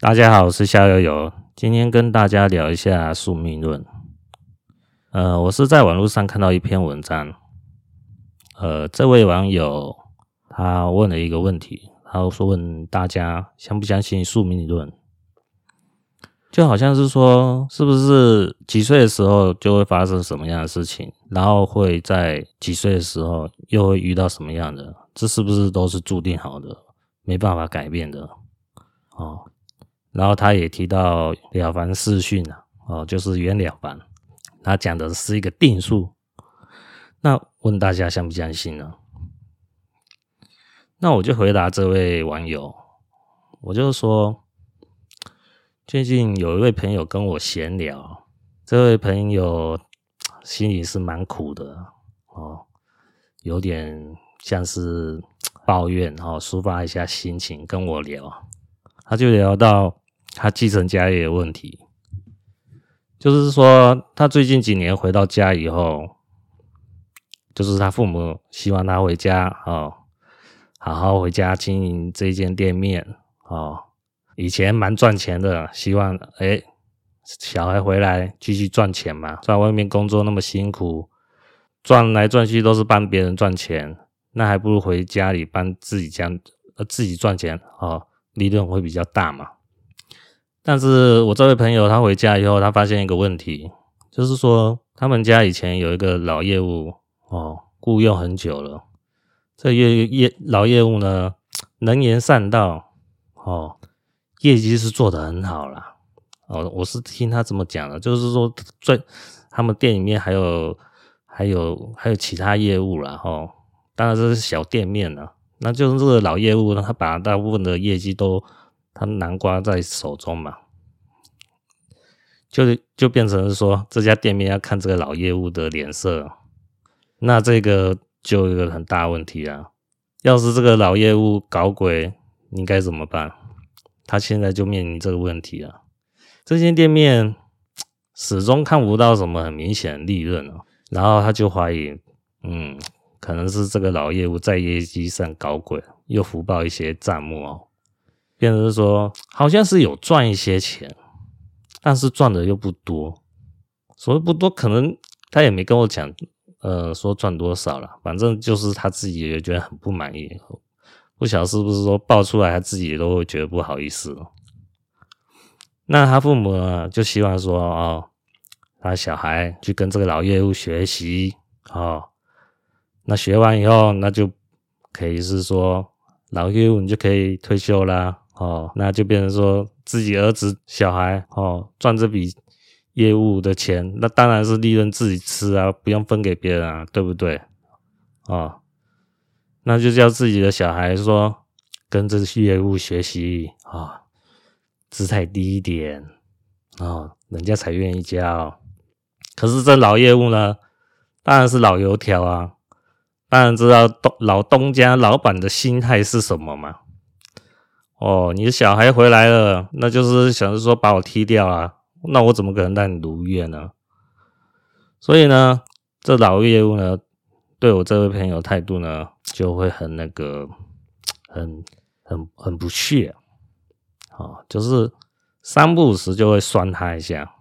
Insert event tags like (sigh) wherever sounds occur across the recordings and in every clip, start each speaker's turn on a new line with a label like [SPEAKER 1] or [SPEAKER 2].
[SPEAKER 1] 大家好，我是夏游游，今天跟大家聊一下宿命论。呃，我是在网络上看到一篇文章，呃，这位网友他问了一个问题，他说问大家相不相信宿命论？就好像是说，是不是几岁的时候就会发生什么样的事情，然后会在几岁的时候又会遇到什么样的？这是不是都是注定好的，没办法改变的？哦。然后他也提到《了凡四训》啊，哦，就是袁了凡，他讲的是一个定数。那问大家相不相信呢？那我就回答这位网友，我就说，最近有一位朋友跟我闲聊，这位朋友心里是蛮苦的哦，有点像是抱怨哦，抒发一下心情跟我聊，他就聊到。他继承家业的问题，就是说，他最近几年回到家以后，就是他父母希望他回家哦，好好回家经营这间店面哦。以前蛮赚钱的，希望哎，小孩回来继续赚钱嘛，在外面工作那么辛苦，赚来赚去都是帮别人赚钱，那还不如回家里帮自己家呃自己赚钱哦，利润会比较大嘛。但是我这位朋友他回家以后，他发现一个问题，就是说他们家以前有一个老业务哦，雇佣很久了。这业业老业务呢，能言善道哦，业绩是做得很好啦。哦。我是听他这么讲的，就是说在他们店里面还有还有还有其他业务啦。哦，当然这是小店面了。那就是这个老业务呢，他把大部分的业绩都。他南瓜在手中嘛，就就变成说，这家店面要看这个老业务的脸色，那这个就有一个很大问题啊。要是这个老业务搞鬼，应该怎么办？他现在就面临这个问题啊。这间店面始终看不到什么很明显的利润哦，然后他就怀疑，嗯，可能是这个老业务在业绩上搞鬼，又福报一些账目哦。变成是说，好像是有赚一些钱，但是赚的又不多。所谓不多，可能他也没跟我讲，呃，说赚多少了。反正就是他自己也觉得很不满意。不晓得是不是说爆出来，他自己都会觉得不好意思。那他父母呢，就希望说，哦，他小孩去跟这个老业务学习，哦，那学完以后，那就可以是说，老业务你就可以退休啦。哦，那就变成说自己儿子、小孩哦赚这笔业务的钱，那当然是利润自己吃啊，不用分给别人啊，对不对？哦，那就叫自己的小孩说跟这业务学习啊，哦，姿态低一点哦，人家才愿意教。可是这老业务呢，当然是老油条啊，当然知道东老东家老板的心态是什么嘛。哦，你的小孩回来了，那就是想着说把我踢掉啊，那我怎么可能让你如愿呢？所以呢，这老业务呢，对我这位朋友态度呢，就会很那个，很很很不屑，哦，就是三不五时就会酸他一下，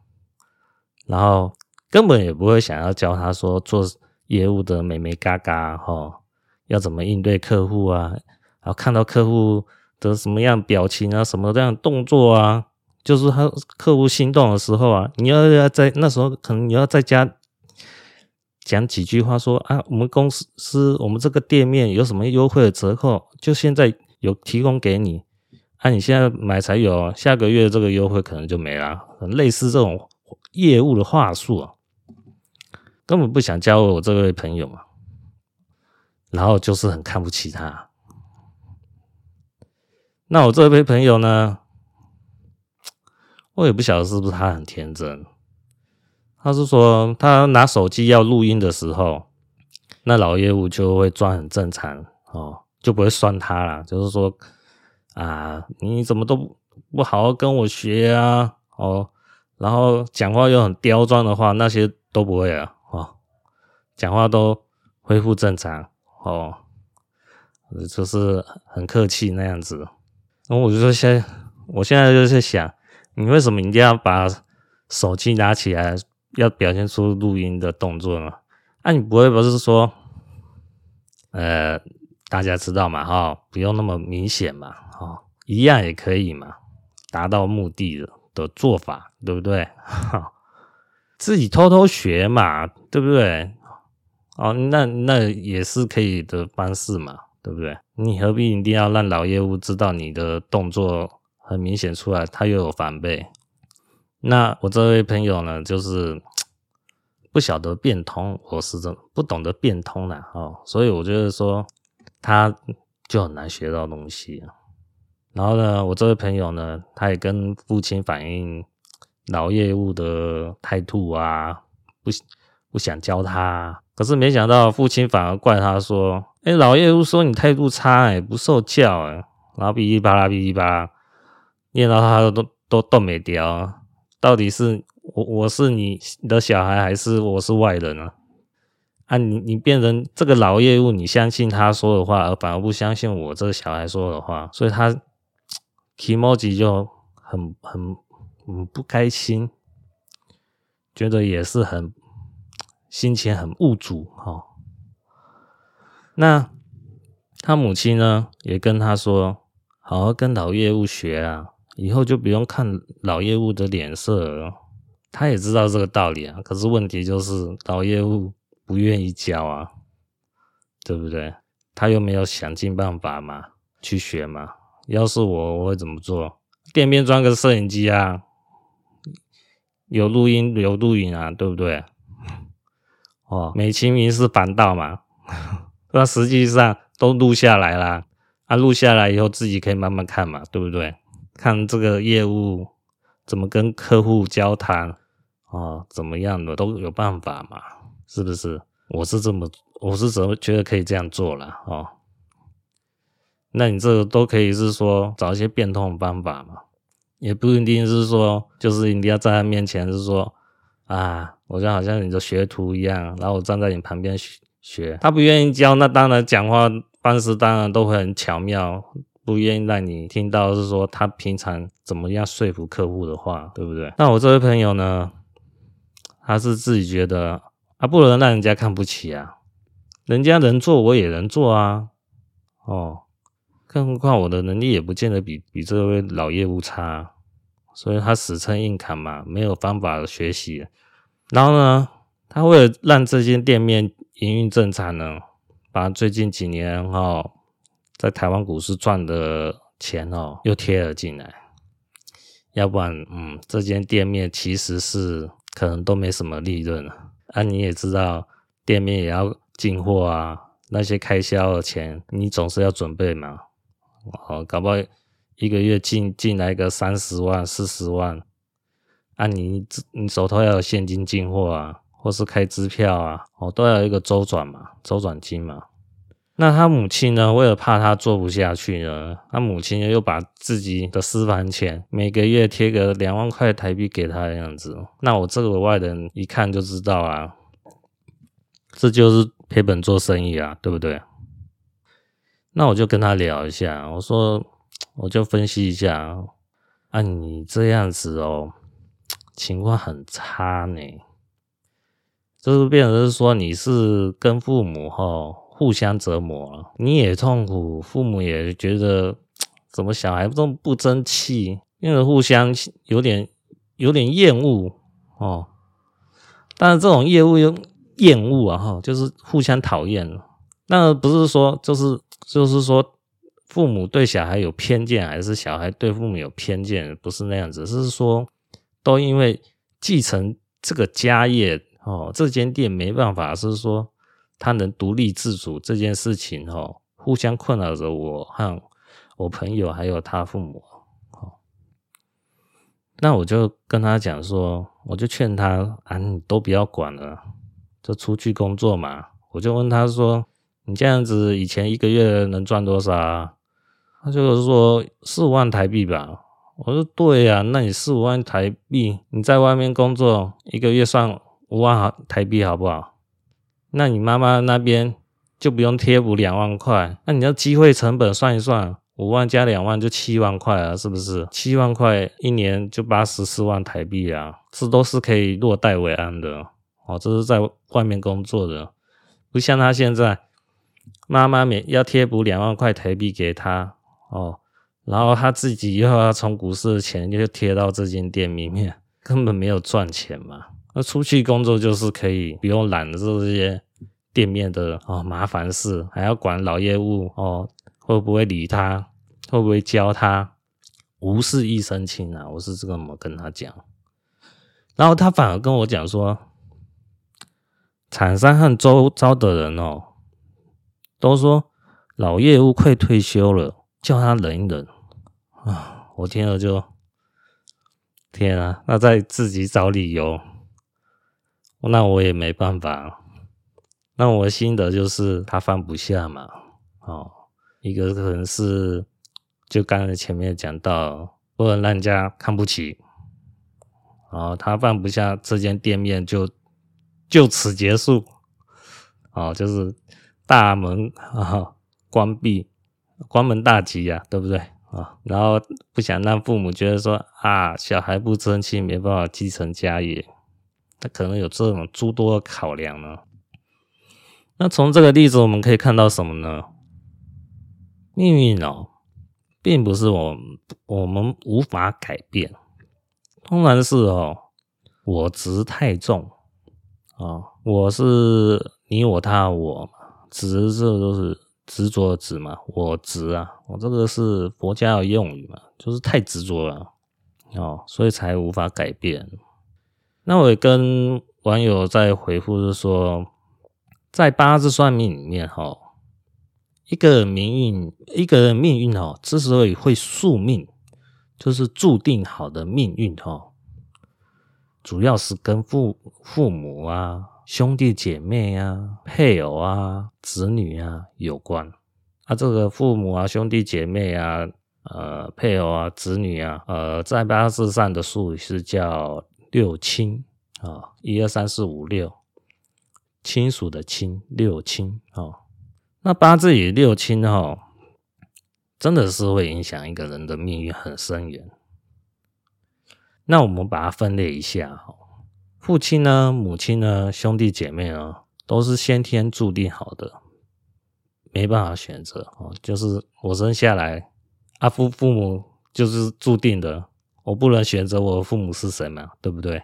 [SPEAKER 1] 然后根本也不会想要教他说做业务的美眉嘎嘎，哈，要怎么应对客户啊，然后看到客户。的什么样表情啊，什么这样动作啊，就是他客户心动的时候啊，你要要在那时候可能你要在家讲几句话说啊，我们公司我们这个店面有什么优惠的折扣，就现在有提供给你，啊，你现在买才有，下个月这个优惠可能就没了，类似这种业务的话术啊，根本不想交我这位朋友嘛，然后就是很看不起他。那我这位朋友呢，我也不晓得是不是他很天真。他是说，他拿手机要录音的时候，那老业务就会装很正常哦，就不会算他了。就是说，啊，你怎么都不好好跟我学啊？哦，然后讲话又很刁钻的话，那些都不会啊。哦，讲话都恢复正常哦，就是很客气那样子。然后我就说，现我现在就是想，你为什么一定要把手机拿起来，要表现出录音的动作呢？那、你不会不是说，呃，大家知道嘛，哈，不用那么明显嘛，哈，一样也可以嘛，达到目的的做法，对不对？哈，自己偷偷学嘛，对不对？哦，那那也是可以的方式嘛，对不对？你何必一定要让老业务知道你的动作很明显出来，他又有防备？那我这位朋友呢，就是。(tsk) 不晓得变通，我是真不懂得变通了哦，所以我觉得说他就很难学到东西。然后呢，我这位朋友呢，他也跟父亲反映老业务的态度啊，不不想教他。可是没想到父亲反而怪他说：“哎，老业务说你态度差，哎，不受教，哎。”然后噼里啪啦噼里啪啦，念到他都都都没掉，到底是？我我是你的小孩还是我是外人呢？啊，你你变成这个老业务，你相信他说的话，而反而不相信我这个小孩说的话，所以他 kimoji 就很很很不开心，觉得也是很心情很无助哈。那他母亲呢，也跟他说，好好跟老业务学啊，以后就不用看老业务的脸色了。他也知道这个道理啊，可是问题就是老业务不愿意教啊，对不对？他又没有想尽办法嘛，去学嘛。要是我，我会怎么做？店面装个摄影机啊，有录音有录影啊，对不对？哦，美其名是防盗嘛，(laughs) 那实际上都录下来啦。啊，录下来以后自己可以慢慢看嘛，对不对？看这个业务。怎么跟客户交谈哦？怎么样的都有办法嘛？是不是？我是这么，我是怎么觉得可以这样做了哦？那你这个都可以是说找一些变通的方法嘛？也不一定是说就是一定要在他面前是说啊，我就好像你的学徒一样，然后我站在你旁边学 (laughs) 学。他不愿意教，那当然讲话方式当然都会很巧妙。不愿意让你听到是说他平常怎么样说服客户的话，对不对？那我这位朋友呢，他是自己觉得啊，不能让人家看不起啊，人家能做我也能做啊，哦，更何况我的能力也不见得比比这位老业务差，所以他死撑硬扛嘛，没有方法学习。然后呢，他为了让这间店面营运正常呢，把最近几年哈。哦在台湾股市赚的钱哦，又贴了进来，要不然，嗯，这间店面其实是可能都没什么利润了啊。你也知道，店面也要进货啊，那些开销的钱，你总是要准备嘛。哦，搞不好一个月进进来个三十万、四十万，啊你，你手头要有现金进货啊，或是开支票啊，哦，都要一个周转嘛，周转金嘛。那他母亲呢？为了怕他做不下去呢，他母亲又把自己的私房钱每个月贴个两万块台币给他的样子。那我这个外人一看就知道啊，这就是赔本做生意啊，对不对？那我就跟他聊一下，我说我就分析一下，啊，你这样子哦，情况很差呢，就是变成是说你是跟父母吼。互相折磨，你也痛苦，父母也觉得怎么小孩都不争气，因为互相有点有点厌恶哦。但是这种业务又厌恶啊，哈，就是互相讨厌。那不是说就是就是说父母对小孩有偏见，还是小孩对父母有偏见？不是那样子，是说都因为继承这个家业哦，这间店没办法，是说。他能独立自主这件事情，哦，互相困扰着我和我朋友，还有他父母，那我就跟他讲说，我就劝他啊，你都不要管了，就出去工作嘛。我就问他说，你这样子以前一个月能赚多少啊？他就是说四五万台币吧。我说对呀，那你四五万台币，你在外面工作一个月算五万台币好不好？那你妈妈那边就不用贴补两万块，那你要机会成本算一算，五万加两万就七万块啊，是不是？七万块一年就八十四万台币啊，这都是可以落袋为安的哦。这是在外面工作的，不像他现在，妈妈每要贴补两万块台币给他哦，然后他自己又要从股市的钱就贴到这间店里面，(laughs) 根本没有赚钱嘛。那出去工作就是可以不用揽着这些店面的哦麻烦事，还要管老业务哦。会不会理他？会不会教他？无事一身轻啊！我是这么跟他讲，然后他反而跟我讲说，厂商和周遭的人哦，都说老业务快退休了，叫他忍一忍啊！我听了就天啊，那再自己找理由，那我也没办法。那我的心得就是他放不下嘛，哦。一个可能是，就刚才前面讲到，不能让人家看不起，啊，他放不下这间店面就就此结束，啊，就是大门啊关闭，关门大吉呀，对不对啊？然后不想让父母觉得说啊，小孩不争气，没办法继承家业，他可能有这种诸多考量呢。那从这个例子我们可以看到什么呢？命运哦，并不是我我们无法改变，通常是哦，我执太重啊，我是你我他我执，这都是执着的执嘛，我执啊，我这个是佛家的用语嘛，就是太执着了哦，所以才无法改变。那我也跟网友在回复是说，在八字算命里面哈。一个命运，一个命运哦，之所以会宿命，就是注定好的命运哦，主要是跟父父母啊、兄弟姐妹啊、配偶啊、子女啊有关。啊，这个父母啊、兄弟姐妹啊、呃、配偶啊、子女啊，呃，在八字上的术语是叫六亲啊，一二三四五六，亲属的亲，六亲啊。那八字里六亲哈，真的是会影响一个人的命运很深远。那我们把它分类一下哈，父亲呢、母亲呢、兄弟姐妹呢，都是先天注定好的，没办法选择哦。就是我生下来，啊父父母就是注定的，我不能选择我父母是谁嘛，对不对？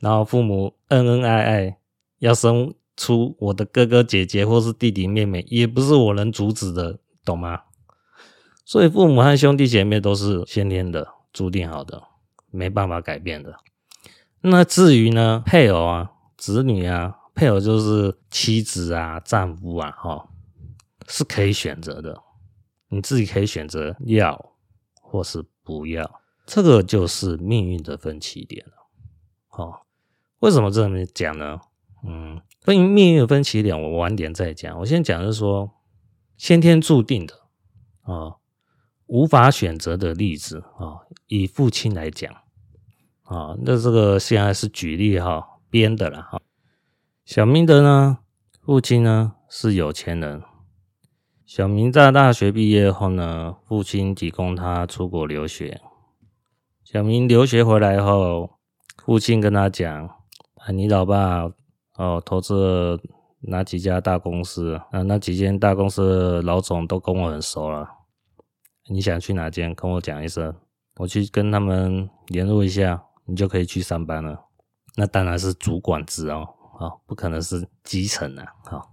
[SPEAKER 1] 然后父母恩恩爱爱，要生。出我的哥哥姐姐或是弟弟妹妹，也不是我能阻止的，懂吗？所以父母和兄弟姐妹都是先天的，注定好的，没办法改变的。那至于呢，配偶啊、子女啊，配偶就是妻子啊、丈夫啊，哈，是可以选择的，你自己可以选择要或是不要，这个就是命运的分歧点了。好，为什么这么讲呢？嗯。分命运分歧点，我晚点再讲。我先讲的是说，先天注定的啊，无法选择的例子啊。以父亲来讲啊，那这个现在是举例哈，编的了哈。小明的呢，父亲呢是有钱人。小明在大学毕业后呢，父亲提供他出国留学。小明留学回来后，父亲跟他讲：“啊，你老爸。”哦，投资哪几家大公司啊？那几间大公司老总都跟我很熟了。你想去哪间？跟我讲一声，我去跟他们联络一下，你就可以去上班了。那当然是主管职哦，哦，不可能是基层啊。好，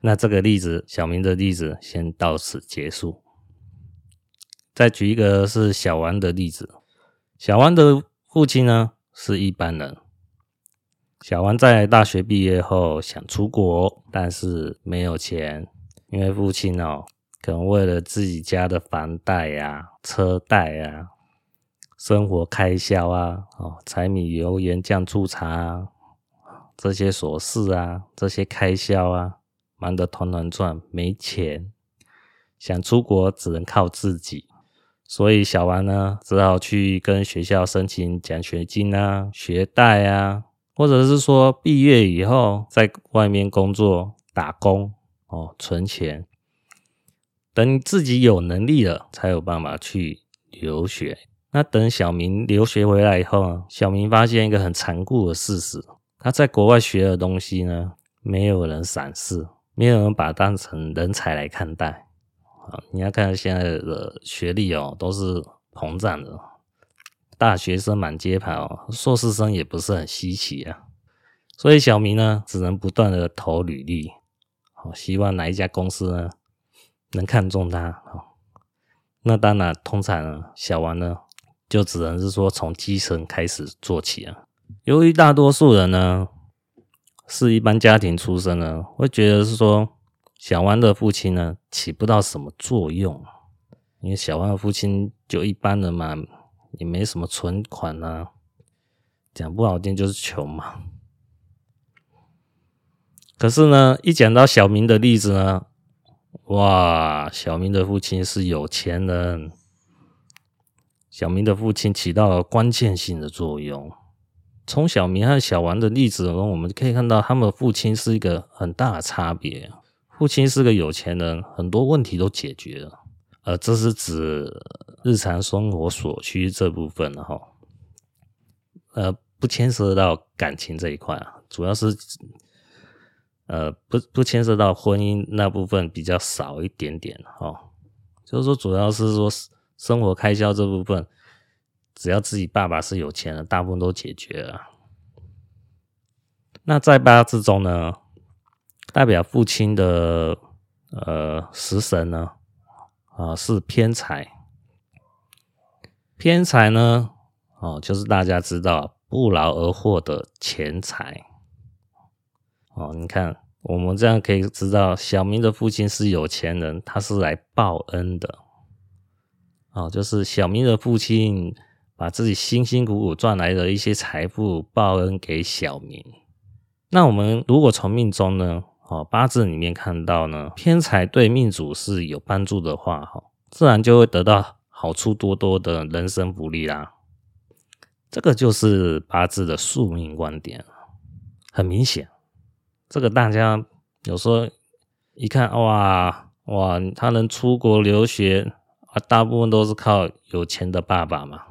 [SPEAKER 1] 那这个例子，小明的例子先到此结束。再举一个是小王的例子，小王的父亲呢是一般人。小王在大学毕业后想出国，但是没有钱，因为父亲哦，可能为了自己家的房贷呀、车贷啊、生活开销啊、哦，柴米油盐酱醋茶啊，这些琐事啊，这些开销啊，忙得团团转，没钱，想出国只能靠自己，所以小王呢，只好去跟学校申请奖学金啊、学贷啊。或者是说毕业以后在外面工作打工哦，存钱，等自己有能力了，才有办法去留学。那等小明留学回来以后，小明发现一个很残酷的事实：他在国外学的东西呢，没有人赏识，没有人把他当成人才来看待。啊，你要看现在的学历哦，都是膨胀的，大学生满街跑，硕士生也不是很稀奇啊。所以小明呢，只能不断的投履历，好，希望哪一家公司呢能看中他。好，那当然，通常呢，小王呢。就只能是说从基层开始做起啊。由于大多数人呢是一般家庭出身呢，会觉得是说小王的父亲呢起不到什么作用，因为小王的父亲就一般的嘛，也没什么存款啊，讲不好听就是穷嘛。可是呢，一讲到小明的例子呢，哇，小明的父亲是有钱人。小明的父亲起到了关键性的作用。从小明和小王的例子中，我们可以看到他们父亲是一个很大的差别。父亲是个有钱人，很多问题都解决了，呃这是指日常生活所需这部分的哈。呃，不牵涉到感情这一块啊，主要是呃不不牵涉到婚姻那部分比较少一点点哈。就是说，主要是说。生活开销这部分，只要自己爸爸是有钱的，大部分都解决了。那在八字中呢，代表父亲的呃食神呢，啊、是偏财。偏财呢，哦，就是大家知道不劳而获的钱财。哦，你看我们这样可以知道，小明的父亲是有钱人，他是来报恩的。哦，就是小明的父亲把自己辛辛苦苦赚来的一些财富报恩给小明。那我们如果从命中呢，哦，八字里面看到呢，偏财对命主是有帮助的话，哈，自然就会得到好处多多的人生福利啦。这个就是八字的宿命观点，很明显。这个大家有时候一看，哇哇，他能出国留学。啊，大部分都是靠有钱的爸爸嘛。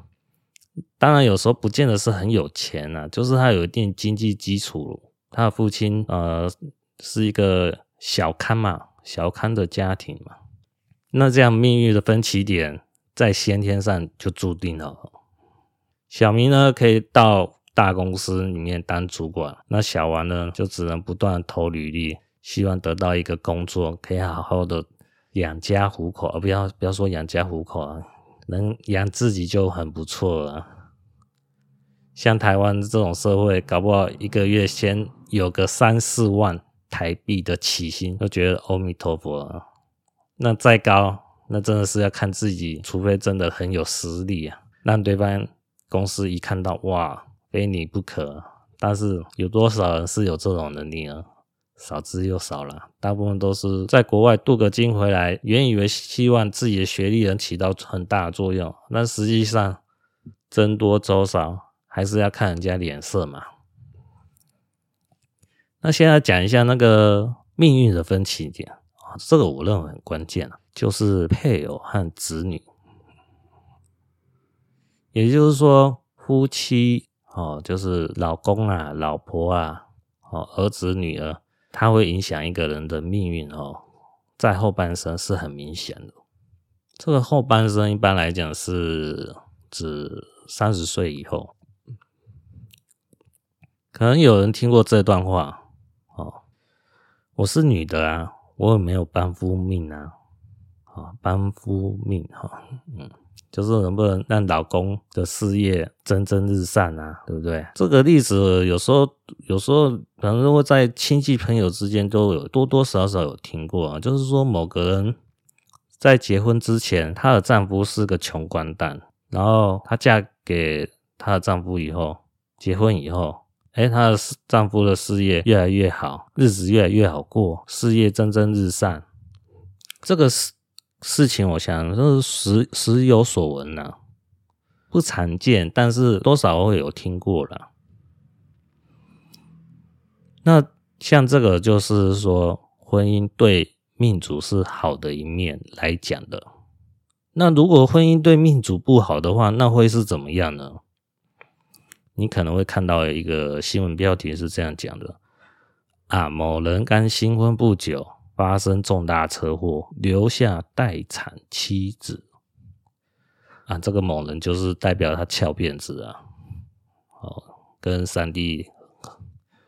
[SPEAKER 1] 当然，有时候不见得是很有钱啊，就是他有一定经济基础。他的父亲呃是一个小康嘛，小康的家庭嘛。那这样命运的分歧点在先天上就注定了。小明呢可以到大公司里面当主管，那小王呢就只能不断投履历，希望得到一个工作，可以好好的。养家糊口，而不要不要说养家糊口啊，能养自己就很不错了。像台湾这种社会，搞不好一个月先有个三四万台币的起薪，就觉得阿弥陀佛了。那再高，那真的是要看自己，除非真的很有实力啊，让对方公司一看到，哇，非你不可。但是有多少人是有这种能力呢？少之又少了，大部分都是在国外镀个金回来，原以为希望自己的学历能起到很大的作用，但实际上僧多粥少，还是要看人家脸色嘛。那现在讲一下那个命运的分歧点啊，这个我认为很关键，就是配偶和子女，也就是说夫妻哦，就是老公啊、老婆啊、哦儿子、女儿。它会影响一个人的命运哦，在后半生是很明显的。这个后半生一般来讲是指三十岁以后。可能有人听过这段话哦，我是女的啊，我也没有帮夫命啊，啊，帮夫命哈，嗯。就是能不能让老公的事业蒸蒸日上啊，对不对？这个例子有时候，有时候可能会在亲戚朋友之间都有多多少少有听过啊。就是说，某个人在结婚之前，她的丈夫是个穷光蛋，然后她嫁给她的丈夫以后，结婚以后，哎，她的丈夫的事业越来越好，日子越来越好过，事业蒸蒸日上，这个是。事情我想就是时时有所闻呐，不常见，但是多少会有听过了。那像这个就是说婚姻对命主是好的一面来讲的。那如果婚姻对命主不好的话，那会是怎么样呢？你可能会看到一个新闻标题是这样讲的：啊，某人刚新婚不久，发生重大车祸，留下待产妻子。啊，这个某人就是代表他翘辫子啊，哦，跟三弟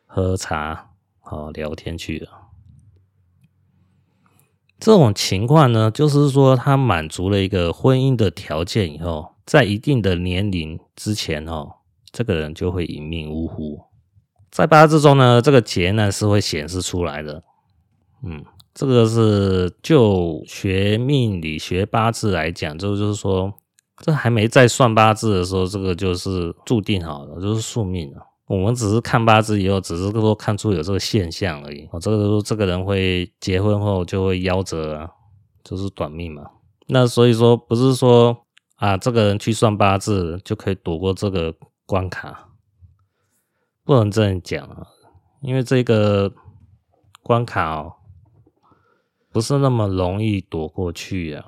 [SPEAKER 1] 喝茶，哦，聊天去了。这种情况呢，就是说他满足了一个婚姻的条件以后，在一定的年龄之前哦，这个人就会一命呜呼。在八字中呢，这个劫难是会显示出来的。嗯，这个是就学命理学八字来讲，就就是说，这还没在算八字的时候，这个就是注定好了，就是宿命了。我们只是看八字以后，只是说看出有这个现象而已。哦，这个说这个人会结婚后就会夭折啊，就是短命嘛。那所以说不是说啊，这个人去算八字就可以躲过这个关卡，不能这样讲啊，因为这个关卡哦，不是那么容易躲过去啊。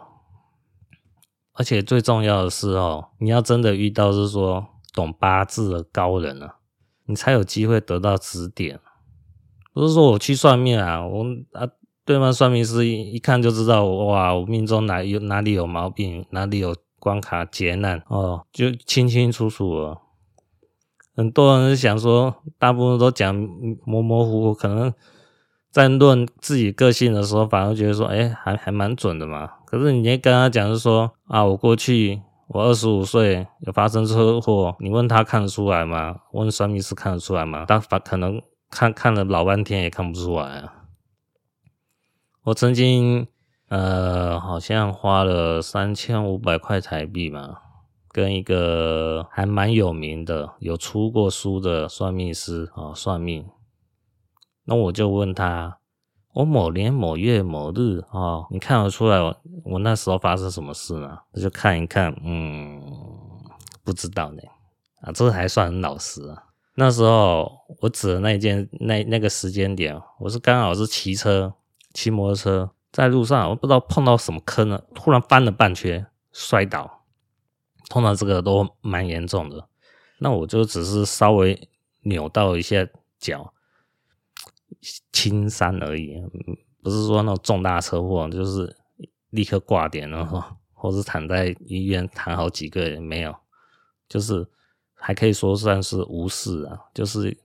[SPEAKER 1] 而且最重要的是哦，你要真的遇到是说懂八字的高人啊。你才有机会得到指点，不是说我去算命啊，我啊对方算命师一一看就知道，哇，我命中哪有哪里有毛病，哪里有关卡劫难哦，就清清楚楚了。很多人想说，大部分都讲模模糊糊，可能在论自己个性的时候，反而觉得说，哎，还还蛮准的嘛。可是你跟他讲，是说啊，我过去。我二十五岁有发生车祸，你问他看得出来吗？问算命师看得出来吗？他反可能看看了老半天也看不出来啊。我曾经呃，好像花了三千五百块台币嘛，跟一个还蛮有名的、有出过书的算命师啊、哦、算命。那我就问他。我某年某月某日啊、哦，你看得出来我我那时候发生什么事呢？我就看一看，嗯，不知道呢。啊，这还算很老实啊。那时候我指的那一件那那个时间点，我是刚好是骑车骑摩托车在路上，我不知道碰到什么坑了，突然翻了半圈摔倒，通常这个都蛮严重的。那我就只是稍微扭到一下脚。轻伤而已，不是说那种重大车祸，就是立刻挂点了，(laughs) 或是躺在医院躺好几个月没有，就是还可以说算是无事啊，就是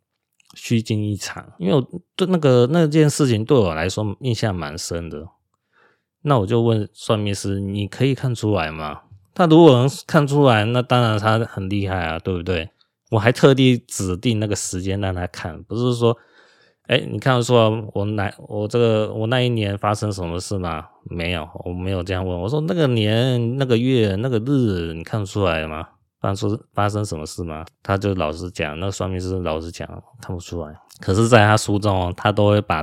[SPEAKER 1] 虚惊一场。因为我对那个那件事情对我来说印象蛮深的，那我就问算命师：“你可以看出来吗？”他如果能看出来，那当然他很厉害啊，对不对？我还特地指定那个时间让他看，不是说。哎，你看得出来我哪我这个我那一年发生什么事吗？没有，我没有这样问。我说那个年、那个月、那个日，你看得出来吗？发生发生什么事吗？他就老实讲，那算命师老实讲，看不出来。可是，在他书中，他都会把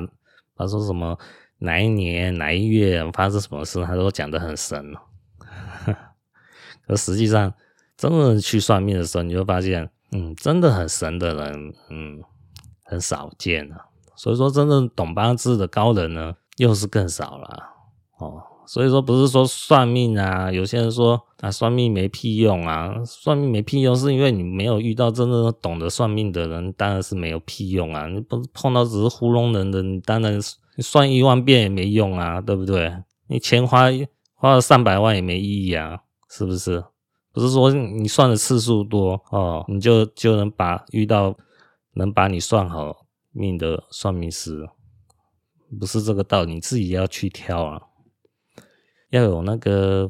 [SPEAKER 1] 他说什么哪一年哪一月发生什么事，他都讲得很神。(laughs) 可实际上，真的去算命的时候，你会发现，嗯，真的很神的人，嗯，很少见啊。所以说，真正懂八字的高人呢，又是更少了哦。所以说，不是说算命啊，有些人说啊，算命没屁用啊，算命没屁用，是因为你没有遇到真正懂得算命的人，当然是没有屁用啊。你不碰到只是糊弄人的，你当然算一万遍也没用啊，对不对？你钱花花了上百万也没意义啊，是不是？不是说你算的次数多哦，你就就能把遇到能把你算好。命的算命师不是这个道理，你自己要去挑啊，要有那个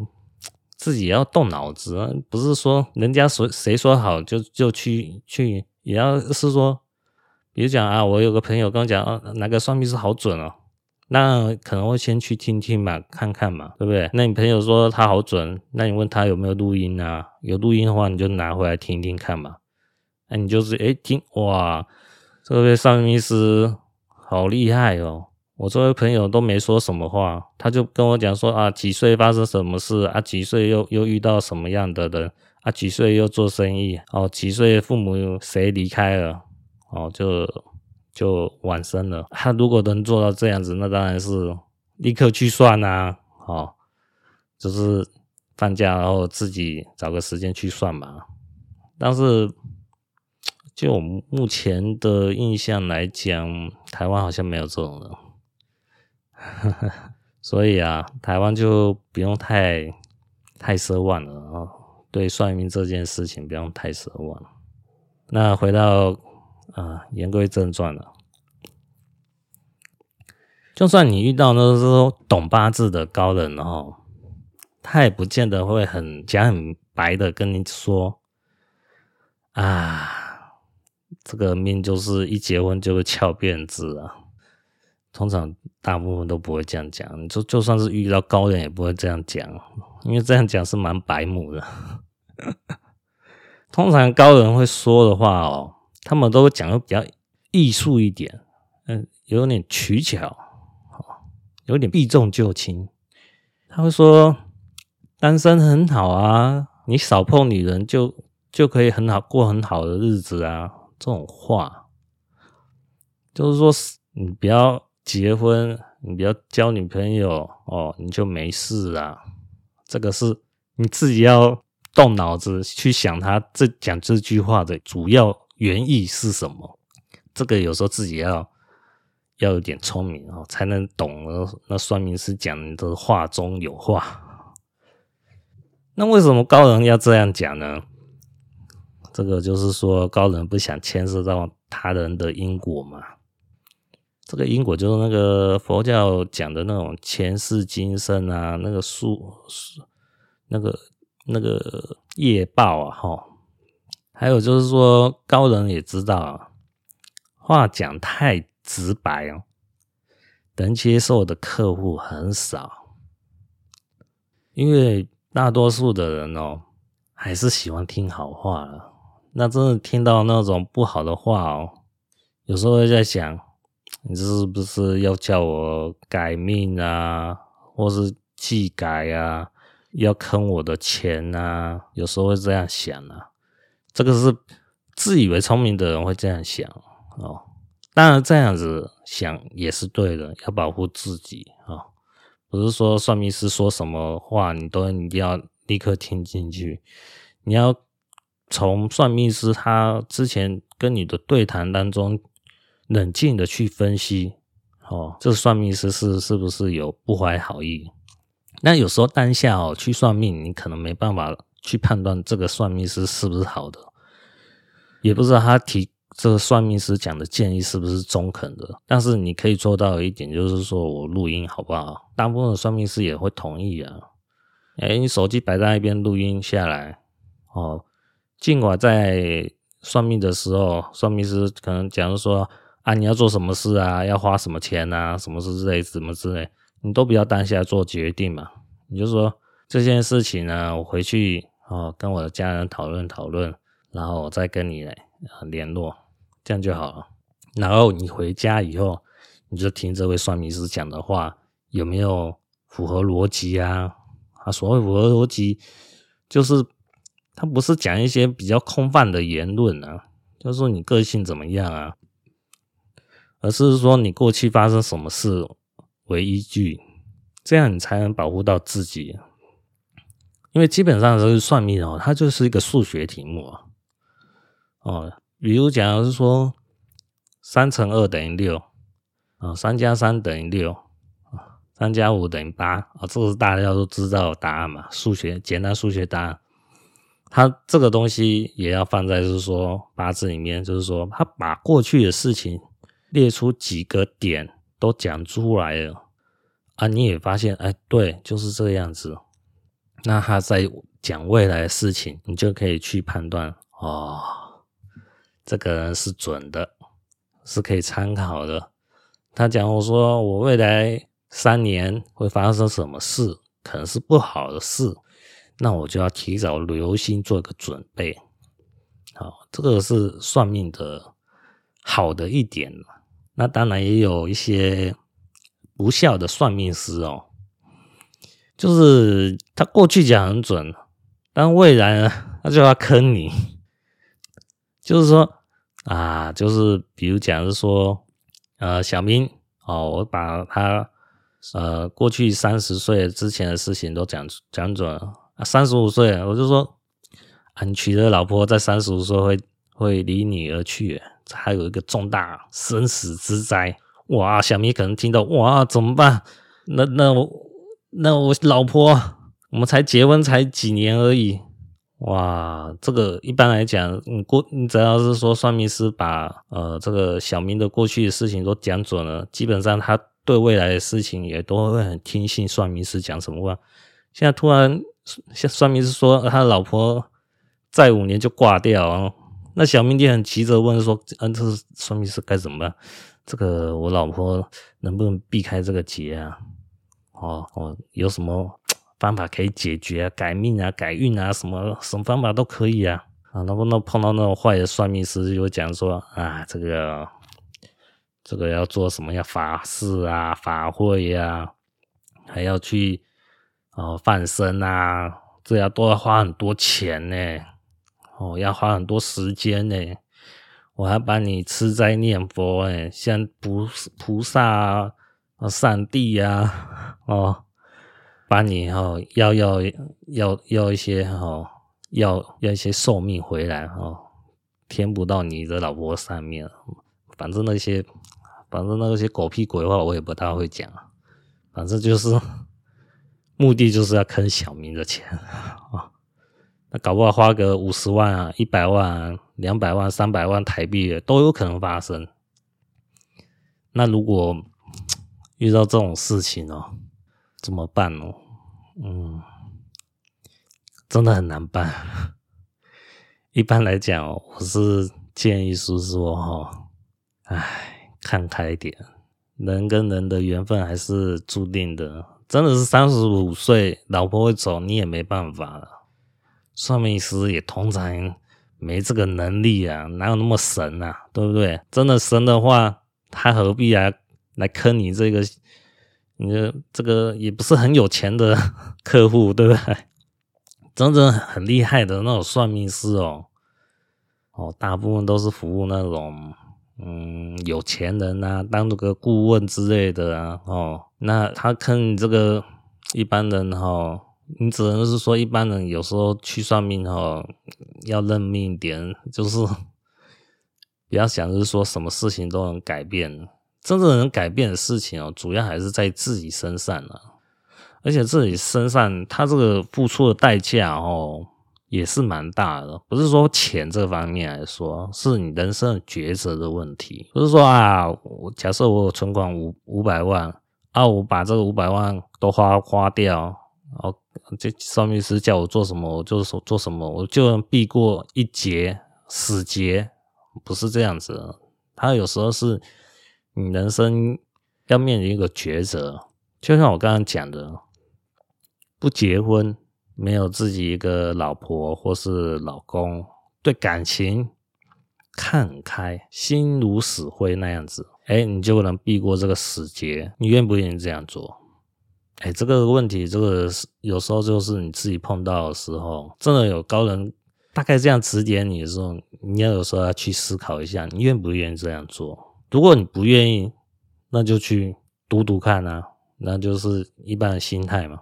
[SPEAKER 1] 自己要动脑子，不是说人家说谁说好就就去去，也要是说，比如讲啊，我有个朋友跟我讲啊，哪个算命师好准哦，那可能会先去听听嘛，看看嘛，对不对？那你朋友说他好准，那你问他有没有录音啊？有录音的话，你就拿回来听听看嘛。那你就是诶听哇。这位算命师好厉害哦！我这位朋友都没说什么话，他就跟我讲说啊，几岁发生什么事啊？几岁又又遇到什么样的人啊？几岁又做生意哦？几岁父母谁离开了哦？就就晚生了。他如果能做到这样子，那当然是立刻去算啊，哦，就是放假然后自己找个时间去算嘛。但是就我目前的印象来讲，台湾好像没有这种人，(laughs) 所以啊，台湾就不用太太奢望了啊。对算命这件事情不用太奢望。那回到啊，言归正传了。就算你遇到那种懂八字的高人哦，他也不见得会很讲很白的跟你说啊，这个命就是一结婚就会翘辫子啊。通常大部分都不会这样讲，就就算是遇到高人也不会这样讲，因为这样讲是蛮白目的。(laughs) 通常高人会说的话哦，他们都讲的比较艺术一点，嗯，有点取巧。有点避重就轻，他会说单身很好啊，你少碰女人就就可以很好过很好的日子啊。这种话就是说，你不要结婚，你不要交女朋友哦，你就没事啊。这个是你自己要动脑子去想，他这讲这句话的主要原意是什么。这个有时候自己要。要有点聪明哦，才能懂那那算命师讲的话中有话。那为什么高人要这样讲呢？这个就是说高人不想牵涉到他人的因果嘛。这个因果就是那个佛教讲的那种前世今生啊，那个树那个那个业报啊，哈。还有就是说高人也知道，话讲太。直白哦，能接受的客户很少，因为大多数的人哦，还是喜欢听好话了。那真的听到那种不好的话哦，有时候会在想，你这是不是要叫我改命啊，或是技改啊，要坑我的钱啊？有时候会这样想啊，这个是自以为聪明的人会这样想哦。当然，这样子想也是对的，要保护自己啊，不是说算命师说什么话你都一定要立刻听进去，你要从算命师他之前跟你的对谈当中冷静的去分析，哦，这算命师是是不是有不怀好意？那有时候当下哦去算命，你可能没办法去判断这个算命师是不是好的，也不知道他提。这个算命师讲的建议是不是中肯的？但是你可以做到一点，就是说我录音好不好？大部分的算命师也会同意啊。哎，你手机摆在那边录音下来哦。尽管在算命的时候，算命师可能假如说啊，你要做什么事啊，要花什么钱啊，什么事之类，什么之类，你都不要当下做决定嘛。你就说这件事情呢，我回去哦，跟我的家人讨论讨论，然后我再跟你来联络。这样就好了。然后你回家以后，你就听这位算命师讲的话有没有符合逻辑啊？啊，所谓符合逻辑，就是他不是讲一些比较空泛的言论啊，就是说你个性怎么样啊，而是说你过去发生什么事为依据，这样你才能保护到自己。因为基本上都是算命哦，它就是一个数学题目啊，哦。比如讲是说，三乘二等于六啊，三加三等于六啊，三加五等于八啊，这是大家都知道答案嘛？数学简单数学答案，他这个东西也要放在就是说八字里面，就是说他把过去的事情列出几个点都讲出来了啊，你也发现哎，对，就是这个样子。那他在讲未来的事情，你就可以去判断哦。这个人是准的，是可以参考的。他讲我说我未来三年会发生什么事，可能是不好的事，那我就要提早留心做一个准备。好，这个是算命的好的一点。那当然也有一些不孝的算命师哦，就是他过去讲很准，但未来呢，他就要坑你。(laughs) 就是说啊，就是比如讲是说，呃，小明哦，我把他呃，过去三十岁之前的事情都讲讲准了啊，三十五岁我就说，啊，你娶的老婆在三十五岁会会离你而去，这还有一个重大生死之灾，哇！小咪可能听到哇，怎么办？那那我那我老婆，我们才结婚才几年而已。哇，这个一般来讲，你过你只要是说算命师把呃这个小明的过去的事情都讲准了，基本上他对未来的事情也都会很听信算命师讲什么话。现在突然算算命师说他老婆再五年就挂掉，那小明就很急着问说：“嗯、这是算命师该怎么办？这个我老婆能不能避开这个劫啊？哦哦，有什么？”方法可以解决啊，改命啊，改运啊，什么什么方法都可以啊啊！能不能碰到那种坏的算命师，就讲说啊，这个这个要做什么呀？法事啊，法会呀、还要去哦放生啊，这要都要花很多钱呢，哦，要花很多时间呢。我还帮你吃斋念佛哎，像菩菩萨啊，上帝呀、啊，哦。帮你哈要要要要一些哈要要一些寿命回来哈，填补到你的老婆上面。反正那些反正那些狗屁鬼话我也不大会讲，反正就是目的就是要坑小明的钱啊。(laughs) 那搞不好花个五十万啊、一百万啊、两百万、三百万台币都有可能发生。那如果 (tsk) 遇到这种事情哦，怎么办呢？嗯，真的很难办。(laughs) 一般来讲，我是建议是说，哈，哎，看开一点，人跟人的缘分还是注定的。真的是三十五岁，老婆会走，你也没办法了。算命师也通常没这个能力啊，哪有那么神啊？对不对？真的神的话，他何必来来坑你这个？你的这个也不是很有钱的 (laughs) 客户，对不对？真正很厉害的那种算命师哦，哦，大部分都是服务那种嗯有钱人啊，当这个顾问之类的啊，哦，那他坑你这个一般人哈、哦，你只能是说一般人有时候去算命哈、哦，要认命一点，就是 (laughs) 不要想着说什么事情都能改变。真正能改变的事情哦，主要还是在自己身上啊，而且自己身上他这个付出的代价哦，也是蛮大的。不是说钱这方面来说，是你人生抉择的问题。不是说啊，我假设我有存款五五百万啊，我把这个五百万都花花掉，哦，这算命师叫我做什么，我就说做什么，我就能避过一劫死劫，不是这样子。他有时候是。你人生要面临一个抉择，就像我刚刚讲的，不结婚，没有自己一个老婆或是老公，对感情看开，心如死灰那样子，哎，你就能避过这个死劫。你愿不愿意这样做？哎，这个问题，这个有时候就是你自己碰到的时候，真的有高人大概这样指点你的时候，你要有时候要去思考一下，你愿不愿意这样做？如果你不愿意，那就去赌赌看啊，那就是一般的心态嘛。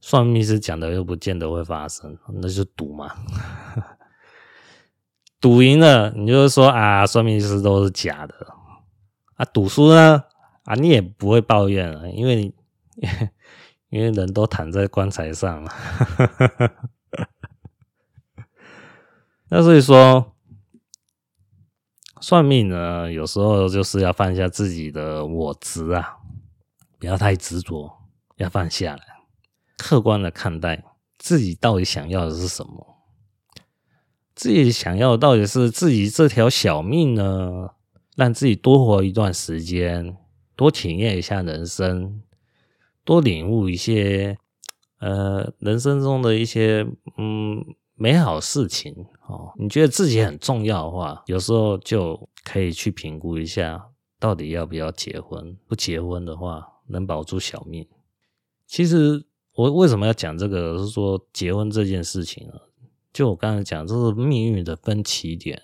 [SPEAKER 1] 算命师讲的又不见得会发生，那就赌嘛。赌赢了，你就说啊，算命师都是假的啊。赌输呢，啊，你也不会抱怨了，因为你 (laughs) 因为人都躺在棺材上嘛。(laughs) 那所以说。算命呢，有时候就是要放下自己的我执啊，不要太执着，要放下来，客观的看待自己到底想要的是什么。自己想要的到底是自己这条小命呢，让自己多活一段时间，多体验一下人生，多领悟一些呃人生中的一些嗯。美好事情哦，你觉得自己很重要的话，有时候就可以去评估一下，到底要不要结婚。不结婚的话，能保住小命。其实我为什么要讲这个？是说结婚这件事情啊，就我刚才讲，这是命运的分歧点，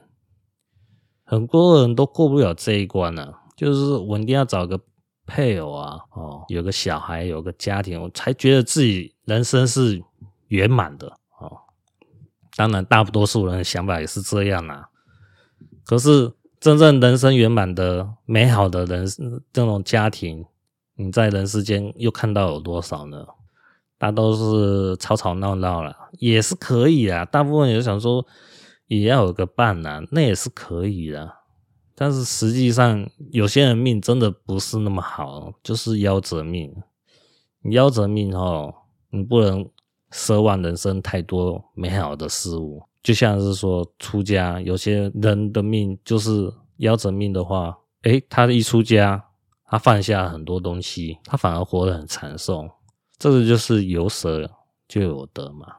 [SPEAKER 1] 很多人都过不了这一关呢、就是我一定要找个配偶啊，哦，有个小孩，有个家庭，我才觉得自己人生是圆满的哦。当然，大多数人的想法也是这样啊。可是，真正人生圆满的、美好的人这种家庭，你在人世间又看到有多少呢？大都是吵吵闹闹了，也是可以啊。大部分人想说，也要有个伴呐、啊，那也是可以的。但是实际上，有些人命真的不是那么好，就是夭折命。夭折命哦，你不能奢望人生太多美好的事物。就像是说出家，有些人的命就是夭折命的话，诶，他一出家，他放下很多东西，他反而活得很长寿。这个就是有舍就有得嘛，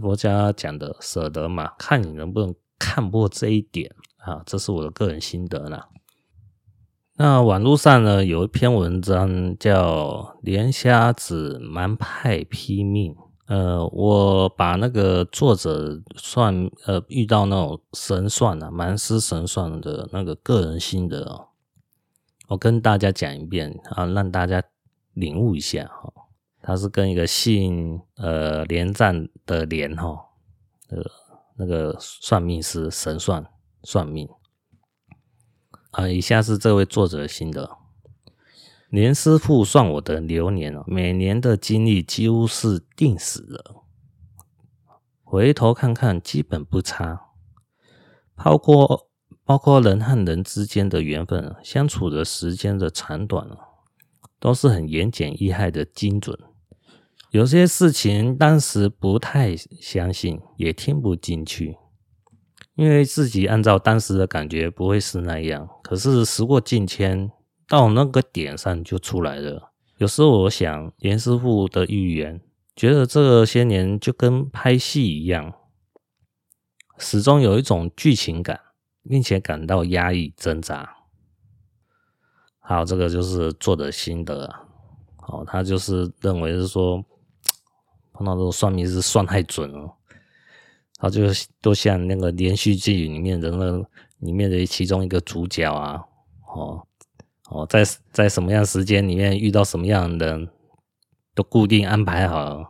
[SPEAKER 1] 佛家讲的舍得嘛，看你能不能看破这一点。啊，这是我的个人心得啦。那网络上呢，有一篇文章叫《莲虾子蛮派批命》。呃，我把那个作者算呃遇到那种神算啊，蛮师神算的那个个人心得哦，我跟大家讲一遍啊，让大家领悟一下哈。他是跟一个姓呃连战的连哈，呃那个算命师神算。算命啊！以下是这位作者的心得：连师傅算我的流年，每年的经历几乎是定死了。回头看看，基本不差。包括包括人和人之间的缘分，相处的时间的长短，都是很言简意赅的精准。有些事情当时不太相信，也听不进去。因为自己按照当时的感觉不会是那样，可是时过境迁，到那个点上就出来了。有时候我想，严师傅的预言，觉得这些年就跟拍戏一样，始终有一种剧情感，并且感到压抑挣扎。好，这个就是做的心得啊。好，他就是认为是说，碰到这种算命是算太准了。然后就都像那个连续剧里面的那里面的其中一个主角啊，哦哦，在在什么样时间里面遇到什么样的人，都固定安排好了，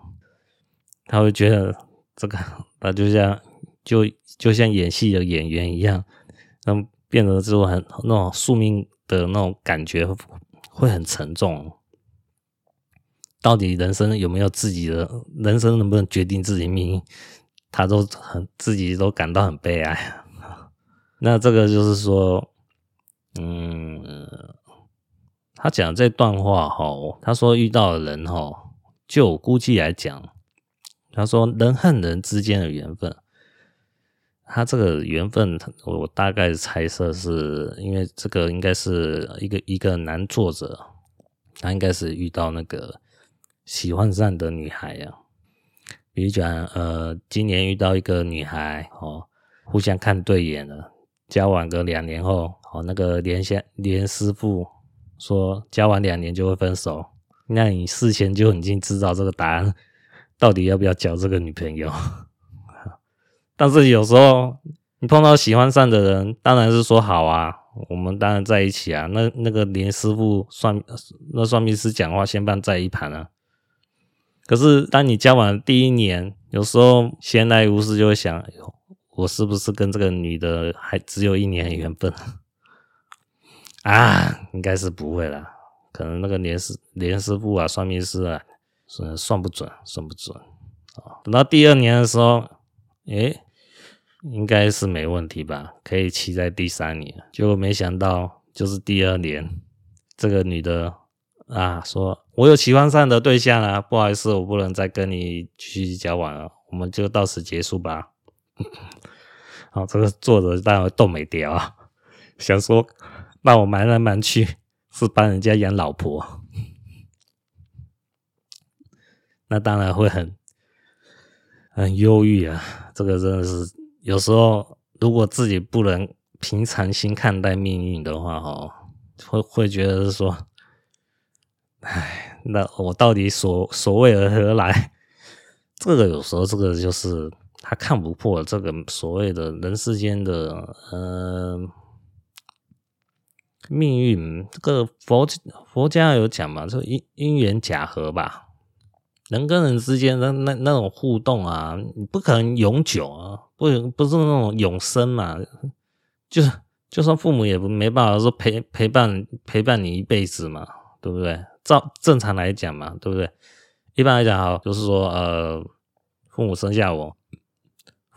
[SPEAKER 1] 他会觉得这个他就像就就像演戏的演员一样，那变得之后很那种宿命的那种感觉会很沉重。到底人生有没有自己的人生，能不能决定自己命运？他都很自己都感到很悲哀，(laughs) 那这个就是说，嗯，他讲这段话哈，他说遇到的人哈，就我估计来讲，他说人和人之间的缘分，他这个缘分，我大概猜测是因为这个应该是一个一个男作者，他应该是遇到那个喜欢上的女孩呀。比如讲，呃，今年遇到一个女孩，哦，互相看对眼了，交往个两年后，哦，那个连先连师傅说交往两年就会分手，那你事前就已经知道这个答案，到底要不要交这个女朋友？(laughs) 但是有时候你碰到喜欢上的人，当然是说好啊，我们当然在一起啊。那那个连师傅算那算命师讲话先放在一旁啊。可是，当你交往第一年，有时候闲来无事就会想：哎呦，我是不是跟这个女的还只有一年缘分？(laughs) 啊，应该是不会啦。可能那个连师连师傅啊，算命师啊，算算不准，算不准啊。等到第二年的时候，诶，应该是没问题吧？可以期待第三年。结果没想到，就是第二年，这个女的。啊，说我有喜欢上的对象了，不好意思，我不能再跟你继续交往了，我们就到此结束吧。(laughs) 好，这个作者当然动没掉啊，想说让我瞒来瞒去，是帮人家养老婆，那当然会很很忧郁啊。这个真的是有时候，如果自己不能平常心看待命运的话，哦，会会觉得是说。唉，那我到底所所谓而何来？这个有时候，这个就是他看不破这个所谓的人世间的，嗯、呃，命运这个佛佛家有讲嘛，就因因缘假合吧。人跟人之间的那那种互动啊，不可能永久啊，不不是那种永生嘛。就是就算父母也不没办法说陪陪伴陪伴你一辈子嘛，对不对？照正常来讲嘛，对不对？一般来讲哈，就是说呃，父母生下我，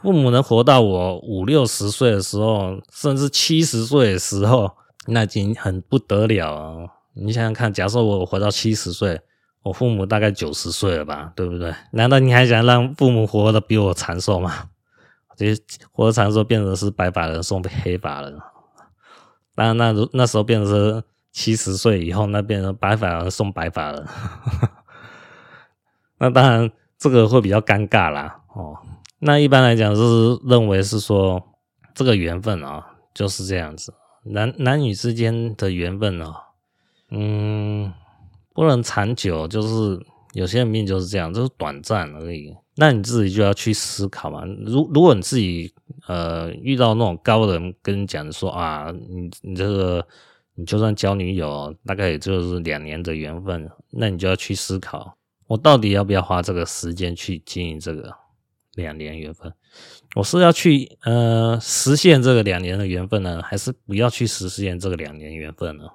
[SPEAKER 1] 父母能活到我五六十岁的时候，甚至七十岁的时候，那已经很不得了。你想想看，假设我活到七十岁。我父母大概九十岁了吧，对不对？难道你还想让父母活得比我长寿吗？(laughs) 这活得长寿变成是白发人送黑发人，当然那那时候变成是七十岁以后，那变成白发人送白发人，(laughs) 那当然这个会比较尴尬啦。哦，那一般来讲是认为是说这个缘分啊就是这样子，男男女之间的缘分啊，嗯。不能长久，就是有些人命就是这样，就是短暂而已。那你自己就要去思考嘛。如如果你自己呃遇到那种高人跟你讲说啊，你你这个你就算交女友，大概也就是两年的缘分，那你就要去思考，我到底要不要花这个时间去经营这个两年缘分？我是要去呃实现这个两年的缘分呢，还是不要去实现这个两年缘分呢？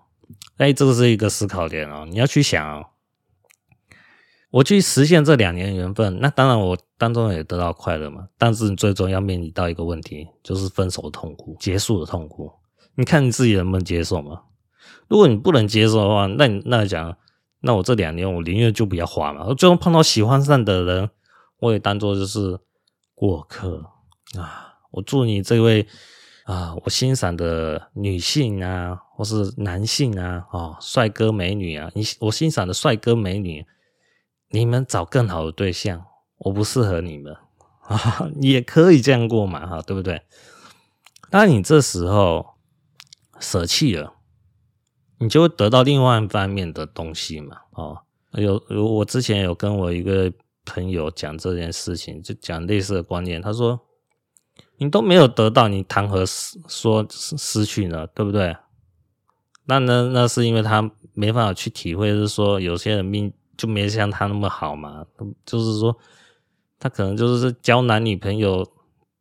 [SPEAKER 1] 哎，这个是一个思考点哦，你要去想。我去实现这两年缘分，那当然我当中也得到快乐嘛。但是你最终要面临到一个问题，就是分手的痛苦、结束的痛苦。你看你自己能不能接受嘛？如果你不能接受的话，那你那讲，那我这两年我宁愿就不要花嘛。最后碰到喜欢上的人，我也当做就是过客啊。我祝你这位。啊，我欣赏的女性啊，或是男性啊，哦，帅哥美女啊，你我欣赏的帅哥美女，你们找更好的对象，我不适合你们啊，(laughs) 也可以这样过嘛，哈，对不对？当你这时候舍弃了，你就会得到另外一方面的东西嘛，哦，有有，我之前有跟我一个朋友讲这件事情，就讲类似的观念，他说。你都没有得到，你谈何说失去呢？对不对？那那那是因为他没办法去体会，是说有些人命就没像他那么好嘛。就是说，他可能就是交男女朋友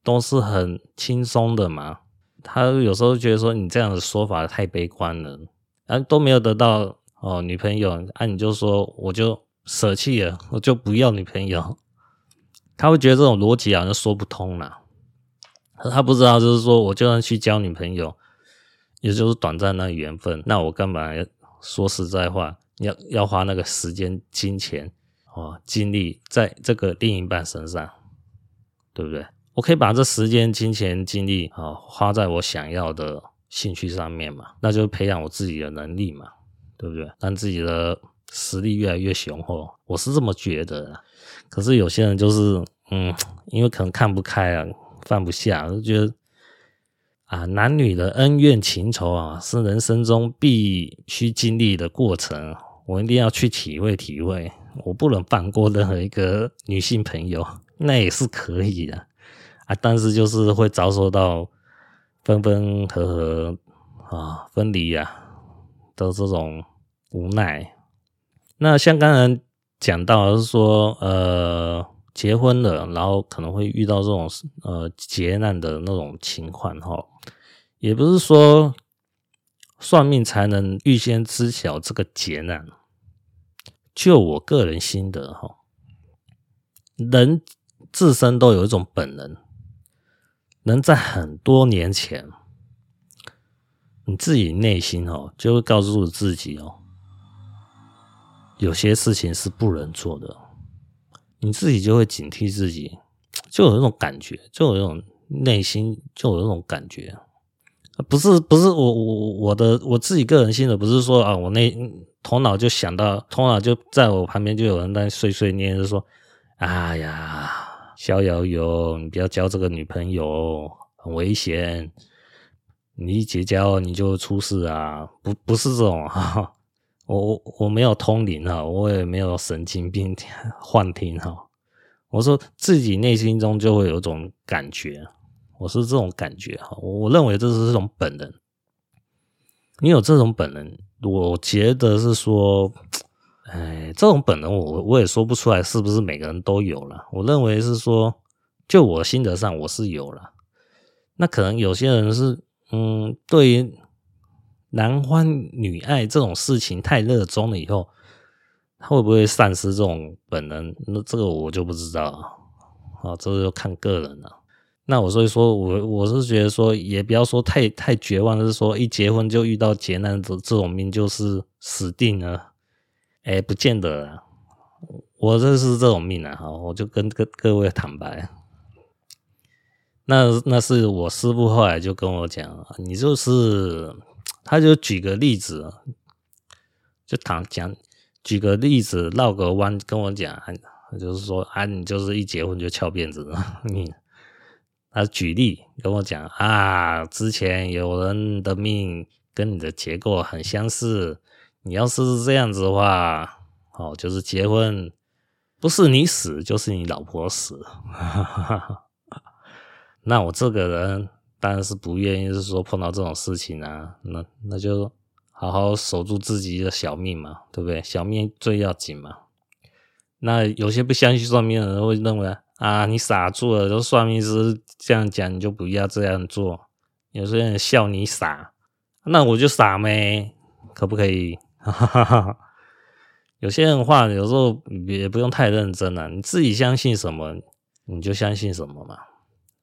[SPEAKER 1] 都是很轻松的嘛。他有时候觉得说你这样的说法太悲观了，啊，都没有得到哦女朋友，啊，你就说我就舍弃了，我就不要女朋友。他会觉得这种逻辑好像说不通了。他不知道，就是说，我就算去交女朋友，也就是短暂那缘分，那我干嘛要说实在话，要要花那个时间、金钱、哦精力在这个另一半身上，对不对？我可以把这时间、金钱、精力啊、哦、花在我想要的兴趣上面嘛，那就培养我自己的能力嘛，对不对？让自己的实力越来越雄厚，我是这么觉得。可是有些人就是，嗯，因为可能看不开啊。放不下，就觉得啊，男女的恩怨情仇啊，是人生中必须经历的过程，我一定要去体会体会。我不能放过任何一个女性朋友，那也是可以的啊，但是就是会遭受到分分合合啊、分离啊的这种无奈。那像刚才讲到是说，呃。结婚了，然后可能会遇到这种呃劫难的那种情况哈，也不是说算命才能预先知晓这个劫难。就我个人心得哈，人自身都有一种本能，能在很多年前，你自己内心哦就会告诉自己哦，有些事情是不能做的。你自己就会警惕自己，就有那种感觉，就有那种内心就有那种感觉，不是不是我我我的我自己个人心的，不是说啊，我那头脑就想到，头脑就在我旁边就有人在碎碎念，就说，哎呀，逍遥游，你不要交这个女朋友，很危险，你一结交你就出事啊，不不是这种 (laughs) 哈。我我没有通灵哈，我也没有神经病幻听哈。我说自己内心中就会有种感觉，我是这种感觉哈。我认为这是这种本能。你有这种本能，我觉得是说，哎，这种本能我我也说不出来是不是每个人都有了。我认为是说，就我心得上我是有了。那可能有些人是，嗯，对于男欢女爱这种事情太热衷了以后，他会不会丧失这种本能？那这个我就不知道了。啊，这就看个人了。那我所以说我我是觉得说，也不要说太太绝望，就是说一结婚就遇到劫难的这种命就是死定了。哎，不见得啦，我这是这种命啊。哈，我就跟各各位坦白。那那是我师傅后来就跟我讲，你就是，他就举个例子，就讲讲，举个例子绕个弯跟我讲，就是说啊，你就是一结婚就翘辫子，你，他举例跟我讲啊，之前有人的命跟你的结构很相似，你要是这样子的话，哦，就是结婚不是你死就是你老婆死。(laughs) 那我这个人当然是不愿意，是说碰到这种事情啊，那那就好好守住自己的小命嘛，对不对？小命最要紧嘛。那有些不相信算命的人会认为啊，你傻住了，就算命师这样讲，你就不要这样做。有些人笑你傻，那我就傻呗，可不可以？哈哈哈。有些人话有时候也不用太认真了，你自己相信什么，你就相信什么嘛。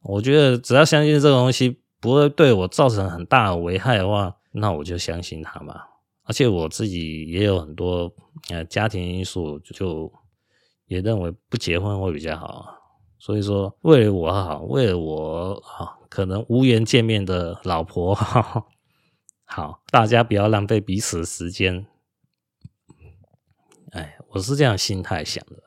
[SPEAKER 1] 我觉得只要相信这个东西不会对我造成很大的危害的话，那我就相信它嘛。而且我自己也有很多呃家庭因素，就也认为不结婚会比较好。所以说，为了我好，为了我好，可能无缘见面的老婆好，好，大家不要浪费彼此时间。我是这样心态想的。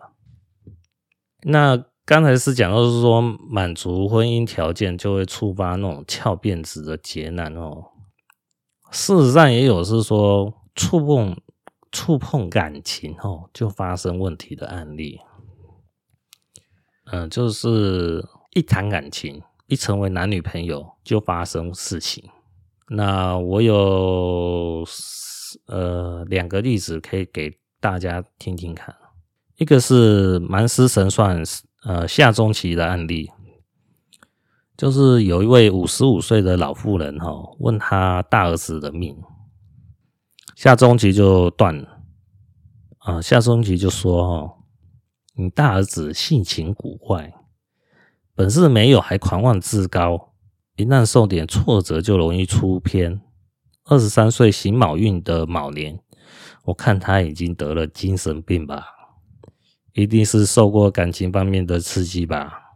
[SPEAKER 1] 那。刚才是讲到是说满足婚姻条件就会触发那种翘辫子的劫难哦。事实上也有是说触碰触碰感情哦就发生问题的案例。嗯，就是一谈感情，一成为男女朋友就发生事情。那我有呃两个例子可以给大家听听看。一个是蛮司神算。呃，夏中期的案例，就是有一位五十五岁的老妇人哈，问他大儿子的命，夏中期就断了。啊，夏中期就说哈，你大儿子性情古怪，本事没有，还狂妄自高，一旦受点挫折就容易出偏。二十三岁行卯运的卯年，我看他已经得了精神病吧。一定是受过感情方面的刺激吧？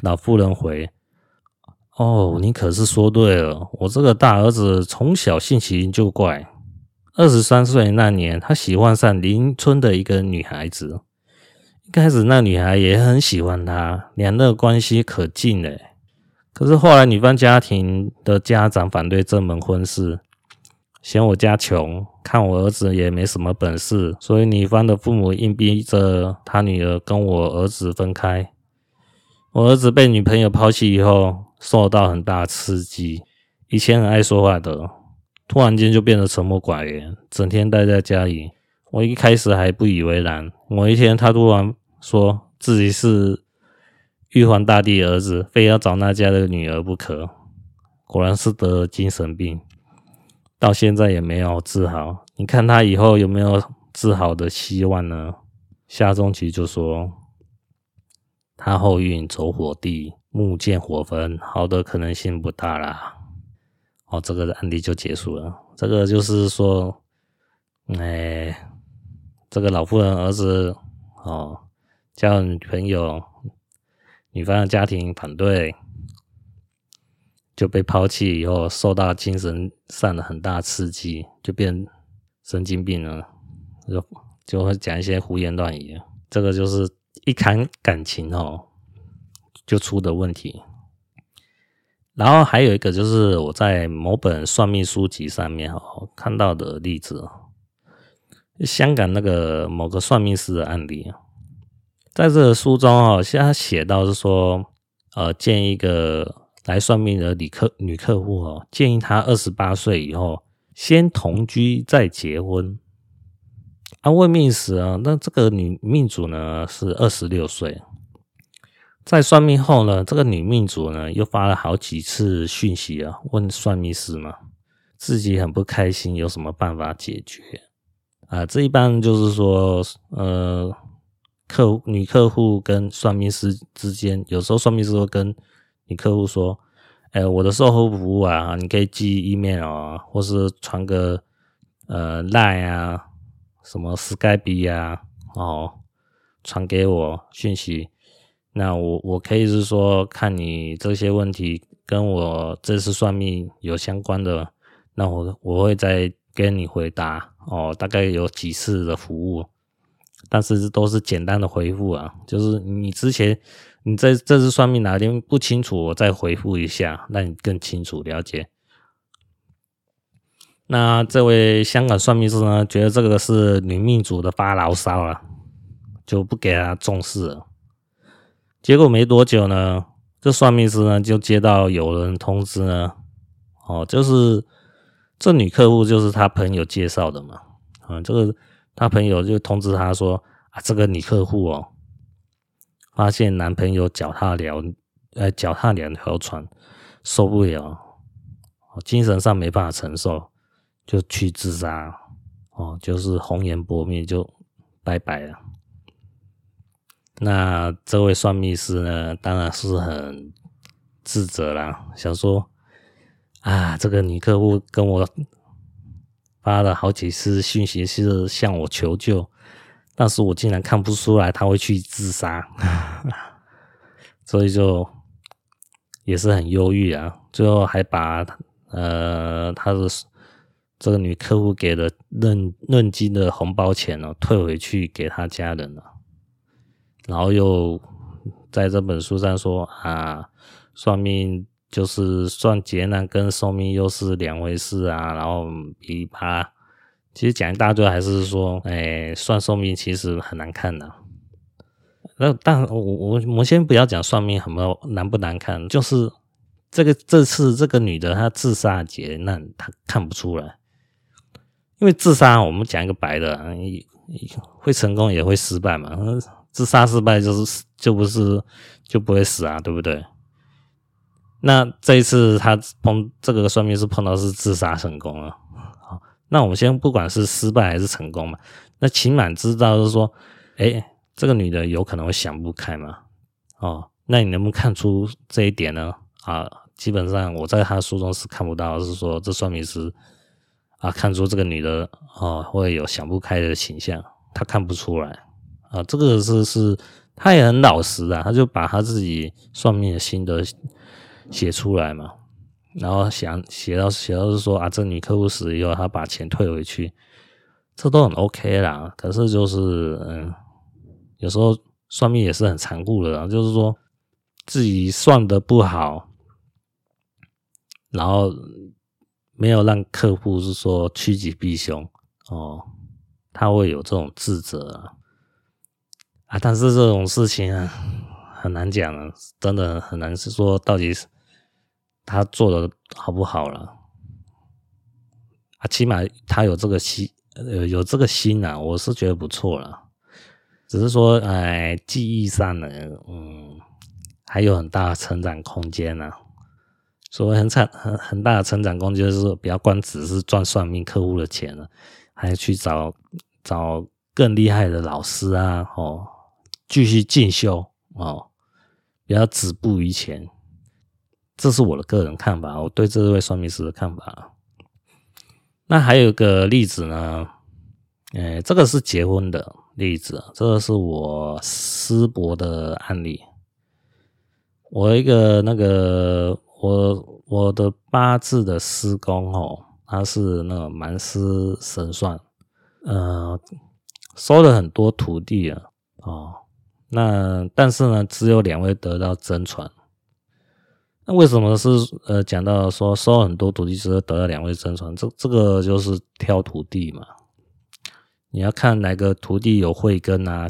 [SPEAKER 1] 老妇人回：“哦，你可是说对了。我这个大儿子从小性情就怪。二十三岁那年，他喜欢上邻村的一个女孩子。一开始，那女孩也很喜欢他，两人的关系可近嘞。可是后来，女方家庭的家长反对这门婚事。”嫌我家穷，看我儿子也没什么本事，所以女方的父母硬逼着他女儿跟我儿子分开。我儿子被女朋友抛弃以后，受到很大刺激。以前很爱说话的，突然间就变得沉默寡言，整天待在家里。我一开始还不以为然。某一天，他突然说自己是玉皇大帝儿子，非要找那家的女儿不可。果然是得了精神病。到现在也没有治好，你看他以后有没有治好的希望呢？夏中奇就说他后运走火地，木见火焚，好的可能性不大啦。哦，这个案例就结束了。这个就是说，哎，这个老妇人儿子哦，交女朋友，女方的家庭反对。就被抛弃以后，受到精神上的很大刺激，就变神经病了，就就会讲一些胡言乱语。这个就是一谈感情哦，就出的问题。然后还有一个就是我在某本算命书籍上面哦看到的例子，香港那个某个算命师的案例，在这个书中哦，现在写到是说，呃，见一个。来算命的女客女客户哦，建议她二十八岁以后先同居再结婚。啊，问命时啊，那这个女命主呢是二十六岁。在算命后呢，这个女命主呢又发了好几次讯息啊，问算命师嘛，自己很不开心，有什么办法解决啊？这一般就是说，呃，客女客户跟算命师之间，有时候算命师会跟女客户说：“哎，我的售后服务啊，你可以寄 email 啊，或是传个呃 line 啊，什么 Skype 啊，哦，传给我讯息。”那我我可以是说，看你这些问题跟我这次算命有相关的，那我我会再跟你回答哦。大概有几次的服务，但是都是简单的回复啊。就是你之前你在这次算命哪天不清楚，我再回复一下，让你更清楚了解。那这位香港算命师呢，觉得这个是女命主的发牢骚了，就不给他重视了。结果没多久呢，这算命师呢就接到有人通知呢，哦，就是这女客户就是他朋友介绍的嘛，啊，这个他朋友就通知他说啊，这个女客户哦，发现男朋友脚踏两呃脚踏两条船，受不了，精神上没办法承受，就去自杀，哦，就是红颜薄命就拜拜了。那这位算命师呢，当然是很自责啦，想说啊，这个女客户跟我发了好几次讯息，是向我求救，但是我竟然看不出来他会去自杀，所以就也是很忧郁啊。最后还把呃，他的这个女客户给的认认金的红包钱呢，退回去给他家人了。然后又在这本书上说啊，算命就是算劫难跟寿命又是两回事啊。然后噼啪，其实讲一大堆，还是说，哎，算寿命其实很难看的。那但我我我们先不要讲算命很不难不难看，就是这个这次这个女的她自杀劫难，她看不出来，因为自杀我们讲一个白的，会成功也会失败嘛。自杀失败就是就不是就不会死啊，对不对？那这一次他碰这个算命是碰到是自杀成功了，那我们先不管是失败还是成功嘛，那起码知道是说，哎，这个女的有可能会想不开嘛，哦，那你能不能看出这一点呢？啊，基本上我在他书中是看不到，是说这算命师啊看出这个女的哦会有想不开的倾向，他看不出来。啊，这个是是，他也很老实啊，他就把他自己算命的心得写出来嘛，然后想写到写到是说啊，这女客户死以后，他把钱退回去，这都很 OK 啦。可是就是嗯，有时候算命也是很残酷的啦，就是说自己算的不好，然后没有让客户是说趋吉避凶哦，他会有这种自责啊。啊，但是这种事情啊，很难讲啊，真的很难是说到底是他做的好不好了啊，起码他有这个心，呃，有这个心啊，我是觉得不错了。只是说，哎，技艺上呢，嗯，还有很大的成长空间呢。所谓很长很很大的成长空间，就是不要光只是赚算命客户的钱了，还要去找找更厉害的老师啊，哦。继续进修哦，不要止步于前，这是我的个人看法。我对这位算命师的看法。那还有一个例子呢，呃，这个是结婚的例子，这个是我师伯的案例。我一个那个我我的八字的师公哦，他是那个蛮师神算，呃，收了很多徒弟啊，哦。那但是呢，只有两位得到真传。为什么是呃讲到说收很多徒弟，之后得到两位真传？这这个就是挑徒弟嘛。你要看哪个徒弟有慧根啊，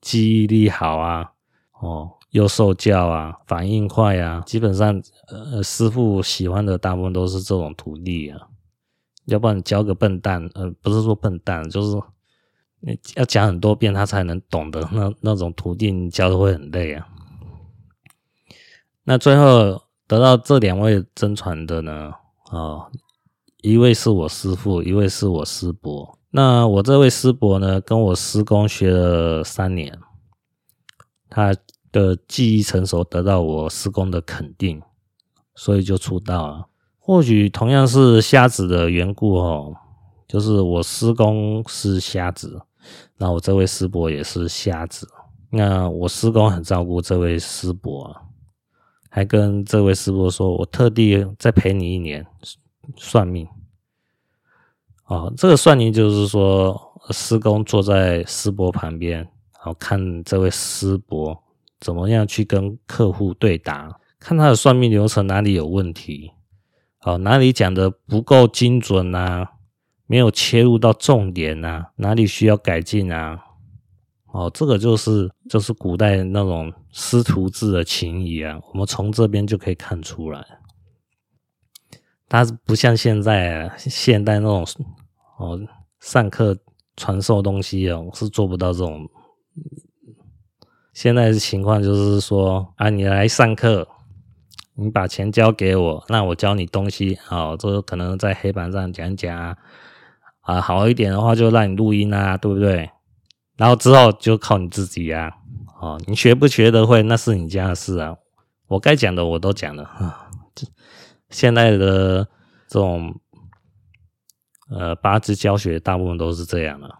[SPEAKER 1] 记忆力好啊，哦，又受教啊，反应快啊，基本上呃师傅喜欢的大部分都是这种徒弟啊。要不然你教个笨蛋，呃，不是说笨蛋，就是要讲很多遍他才能懂的那那种徒弟，你教的会很累啊。那最后得到这两位真传的呢，啊、哦，一位是我师父，一位是我师伯。那我这位师伯呢，跟我师公学了三年，他的技艺成熟，得到我师公的肯定，所以就出道了。或许同样是瞎子的缘故哦，就是我师公是瞎子，那我这位师伯也是瞎子。那我师公很照顾这位师伯，还跟这位师伯说：“我特地再陪你一年算命。”哦，这个算命就是说，师公坐在师伯旁边，然后看这位师伯怎么样去跟客户对答，看他的算命流程哪里有问题，哦，哪里讲的不够精准啊，没有切入到重点啊，哪里需要改进啊？哦，这个就是就是古代那种师徒制的情谊啊，我们从这边就可以看出来，他不像现在啊，现代那种。哦，上课传授东西哦，是做不到这种。现在的情况就是说啊，你来上课，你把钱交给我，那我教你东西。好，这可能在黑板上讲讲，啊，好一点的话就让你录音啊，对不对？然后之后就靠你自己啊。哦，你学不学得会，那是你家的事啊。我该讲的我都讲了。啊，这现在的这种。呃，八字教学大部分都是这样的。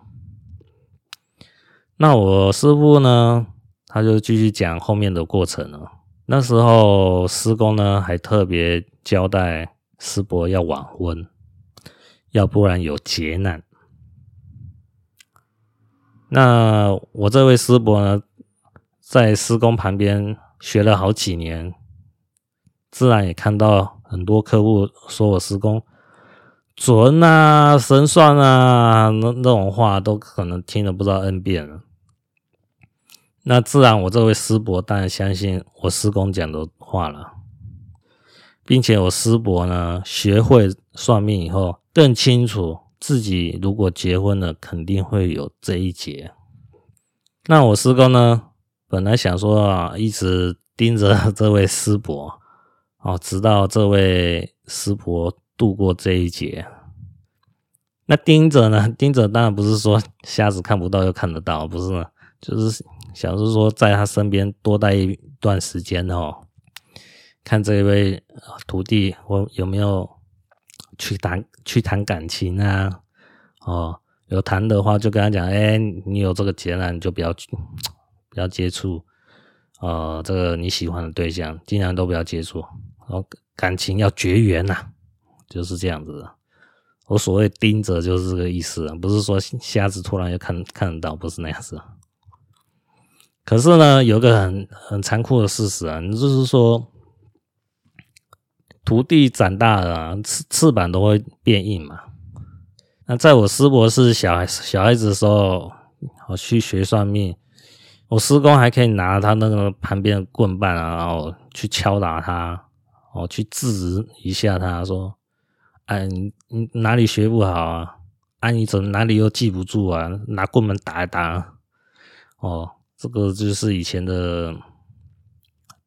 [SPEAKER 1] 那我师傅呢，他就继续讲后面的过程了。那时候师公呢，还特别交代师伯要晚婚，要不然有劫难。那我这位师伯呢，在师公旁边学了好几年，自然也看到很多客户说我师公。准啊，神算啊，那那种话都可能听了不知道 N 遍了。那自然，我这位师伯当然相信我师公讲的话了，并且我师伯呢，学会算命以后，更清楚自己如果结婚了，肯定会有这一劫。那我师公呢，本来想说啊，一直盯着 (laughs) 这位师伯，哦，直到这位师伯。度过这一劫，那盯着呢？盯着当然不是说瞎子看不到又看得到，不是，就是想是说在他身边多待一段时间哦，看这位徒弟我有没有去谈去谈感情啊？哦，有谈的话就跟他讲，哎，你有这个劫难，你就不要 (tsk) 不要接触，呃，这个你喜欢的对象，尽量都不要接触，然后感情要绝缘呐。就是这样子的，我所谓盯着就是这个意思啊，不是说瞎子突然就看看得到，不是那样子。可是呢，有个很很残酷的事实啊，你就是说，徒弟长大了，翅翅膀都会变硬嘛。那在我师伯是小孩小孩子的时候，我去学算命，我师公还可以拿他那个旁边的棍棒啊，然后去敲打他，哦，去制止一下他说。哎，你你哪里学不好啊？啊，你怎么哪里又记不住啊？拿棍门打一打。哦，这个就是以前的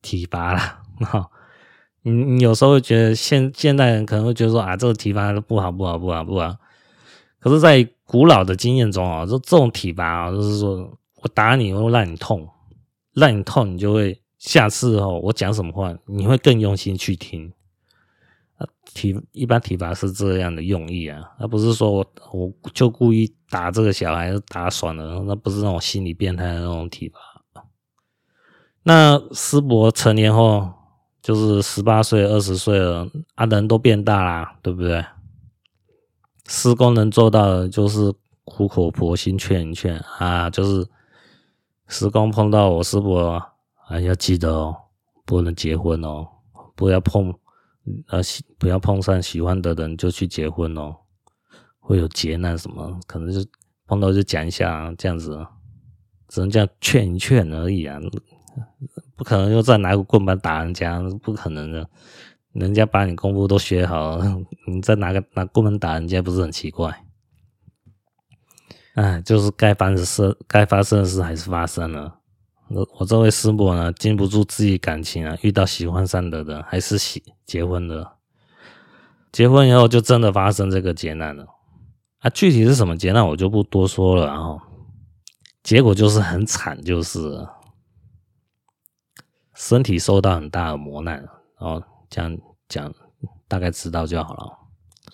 [SPEAKER 1] 体罚了。哈，你你有时候会觉得现现代人可能会觉得说啊，这个体罚不好不好不好不好。可是，在古老的经验中啊，就这种体罚啊，就是说我打你，我会让你痛，让你痛，你就会下次哦，我讲什么话，你会更用心去听。体一般体罚是这样的用意啊，而不是说我我就故意打这个小孩打爽了，那不是那种心理变态的那种体罚。那师伯成年后就是十八岁、二十岁了，啊，人都变大啦，对不对？师公能做到的就是苦口婆心劝一劝啊，就是师公碰到我师伯，啊，要记得哦，不能结婚哦，不要碰。呃，不要碰上喜欢的人就去结婚哦，会有劫难什么，可能就碰到就讲一下这样子，只能这样劝一劝而已啊，不可能又再拿个棍棒打人家，不可能的。人家把你功夫都学好了，(laughs) 你再拿个拿棍棒打人家，不是很奇怪？哎，就是该发生的事，该发生的事还是发生了。我这位师伯呢，经不住自己感情啊，遇到喜欢上的人，还是喜结婚了。结婚以后就真的发生这个劫难了。啊，具体是什么劫难，我就不多说了。然后结果就是很惨，就是身体受到很大的磨难。然后这样讲，大概知道就好了。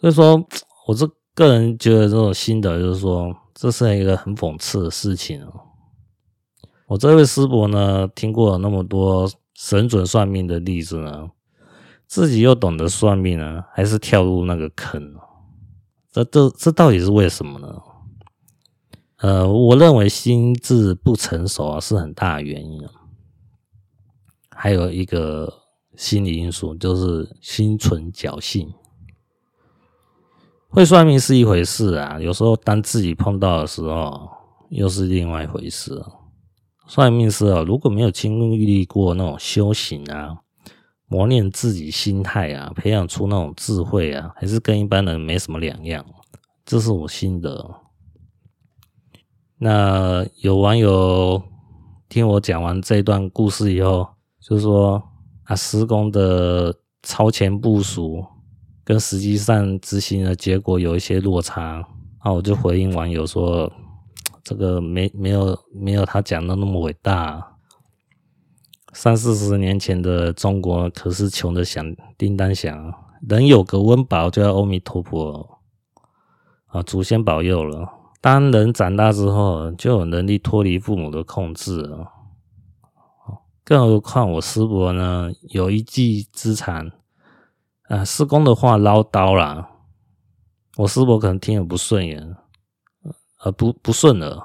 [SPEAKER 1] 所以说，我这个人觉得这种心得就是说。这是一个很讽刺的事情哦。我这位师伯呢，听过了那么多神准算命的例子呢，自己又懂得算命呢，还是跳入那个坑？这这这到底是为什么呢？呃，我认为心智不成熟啊，是很大的原因啊。还有一个心理因素，就是心存侥幸。会算命是一回事啊，有时候当自己碰到的时候，又是另外一回事。算命师啊，如果没有经历过那种修行啊，磨练自己心态啊，培养出那种智慧啊，还是跟一般人没什么两样。这是我心得。那有网友听我讲完这段故事以后，就是说啊，施工的超前部署。跟实际上执行的结果有一些落差，啊我就回应网友说，这个没没有没有他讲的那么伟大。三四十年前的中国可是穷得响叮当响，人有个温饱就要阿弥陀佛啊，祖先保佑了。当人长大之后，就有能力脱离父母的控制了。更何况我师伯呢，有一技之长。啊，师公的话唠叨啦，我师伯可能听了不顺眼，呃，不不顺耳，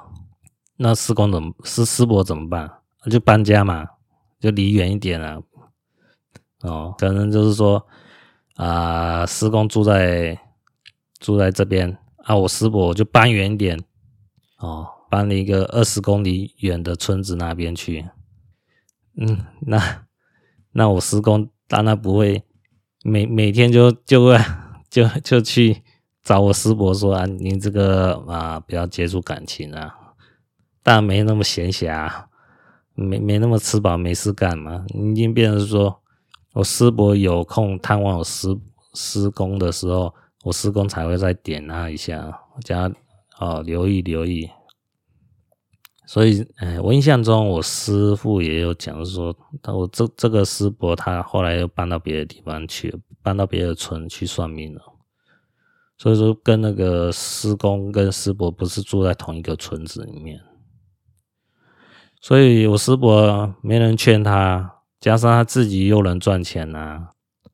[SPEAKER 1] 那师公怎么师师伯怎么办？就搬家嘛，就离远一点啊。哦，可能就是说啊，师公住在住在这边啊，我师伯就搬远一点，哦，搬了一个二十公里远的村子那边去。嗯，那那我师公当然不会。每每天就就会就就去找我师伯说啊，你这个啊不要接触感情啊，但没那么闲暇，没没那么吃饱没事干嘛，已经变成说我师伯有空探望我师师公的时候，我师公才会再点他一下，加哦留意留意。所以，哎，我印象中，我师父也有讲说，他我这这个师伯，他后来又搬到别的地方去，搬到别的村去算命了。所以说，跟那个师公跟师伯不是住在同一个村子里面。所以我师伯没人劝他，加上他自己又能赚钱呐、啊，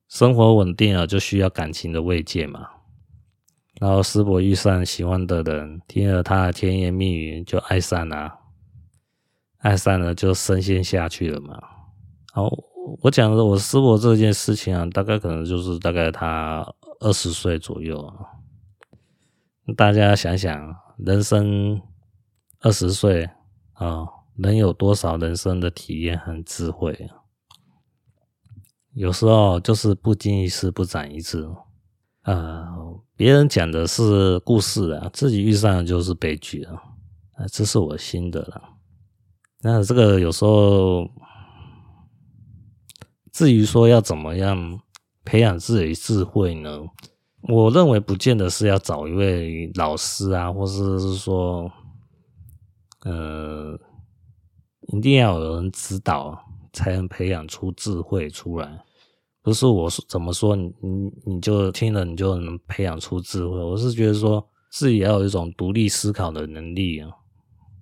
[SPEAKER 1] 生活稳定了，就需要感情的慰藉嘛。然后师伯遇上喜欢的人，听了他的甜言蜜语，就爱上了。爱上了就深陷下去了嘛。好，我讲的我师伯这件事情啊，大概可能就是大概他二十岁左右啊。大家想想，人生二十岁啊，能有多少人生的体验和智慧啊？有时候就是不经一事不长一智啊。别人讲的是故事啊，自己遇上的就是悲剧啊。啊，这是我心得了。那这个有时候，至于说要怎么样培养自己智慧呢？我认为不见得是要找一位老师啊，或者是说，呃，一定要有人指导才能培养出智慧出来。不是我说怎么说你你你就听了你就能培养出智慧。我是觉得说自己要有一种独立思考的能力啊，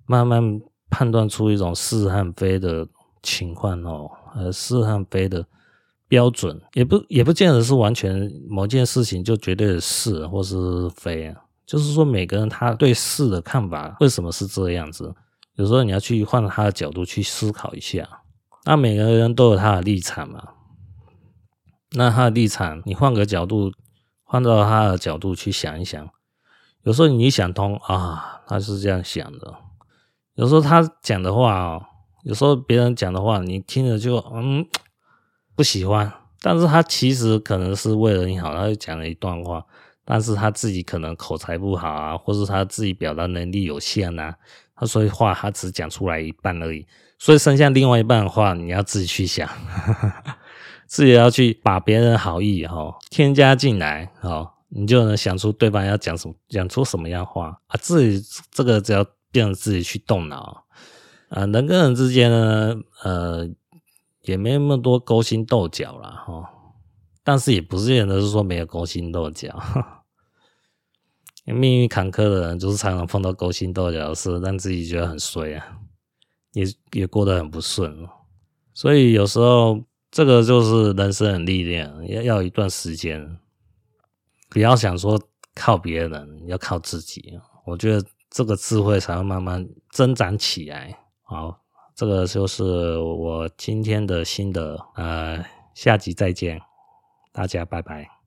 [SPEAKER 1] 慢慢。判断出一种是和非的情况哦，呃，是和非的标准，也不也不见得是完全某件事情就绝对的是或是非啊。就是说，每个人他对事的看法为什么是这样子？有时候你要去换他的角度去思考一下。那每个人都有他的立场嘛，那他的立场，你换个角度，换到他的角度去想一想，有时候你想通啊，他是这样想的。有时候他讲的话有时候别人讲的话，你听着就嗯不喜欢，但是他其实可能是为了你好，他就讲了一段话，但是他自己可能口才不好啊，或是他自己表达能力有限呐，他所以话他只讲出来一半而已，所以剩下另外一半的话，你要自己去想，自己要去把别人好意哈添加进来哈，你就能想出对方要讲什么，讲出什么样话啊，自己这个只要变成自己去动脑。啊，人跟人之间呢，呃，也没那么多勾心斗角了。哈。但是也不是人都是说没有勾心斗角，(laughs) 命运坎坷的人就是常常碰到勾心斗角的事，让自己觉得很衰啊，也也过得很不顺。所以有时候这个就是人生的历练，要要一段时间，不要想说靠别人，要靠自己。我觉得这个智慧才会慢慢增长起来。好，这个就是我今天的心得，呃，下集再见，大家拜拜。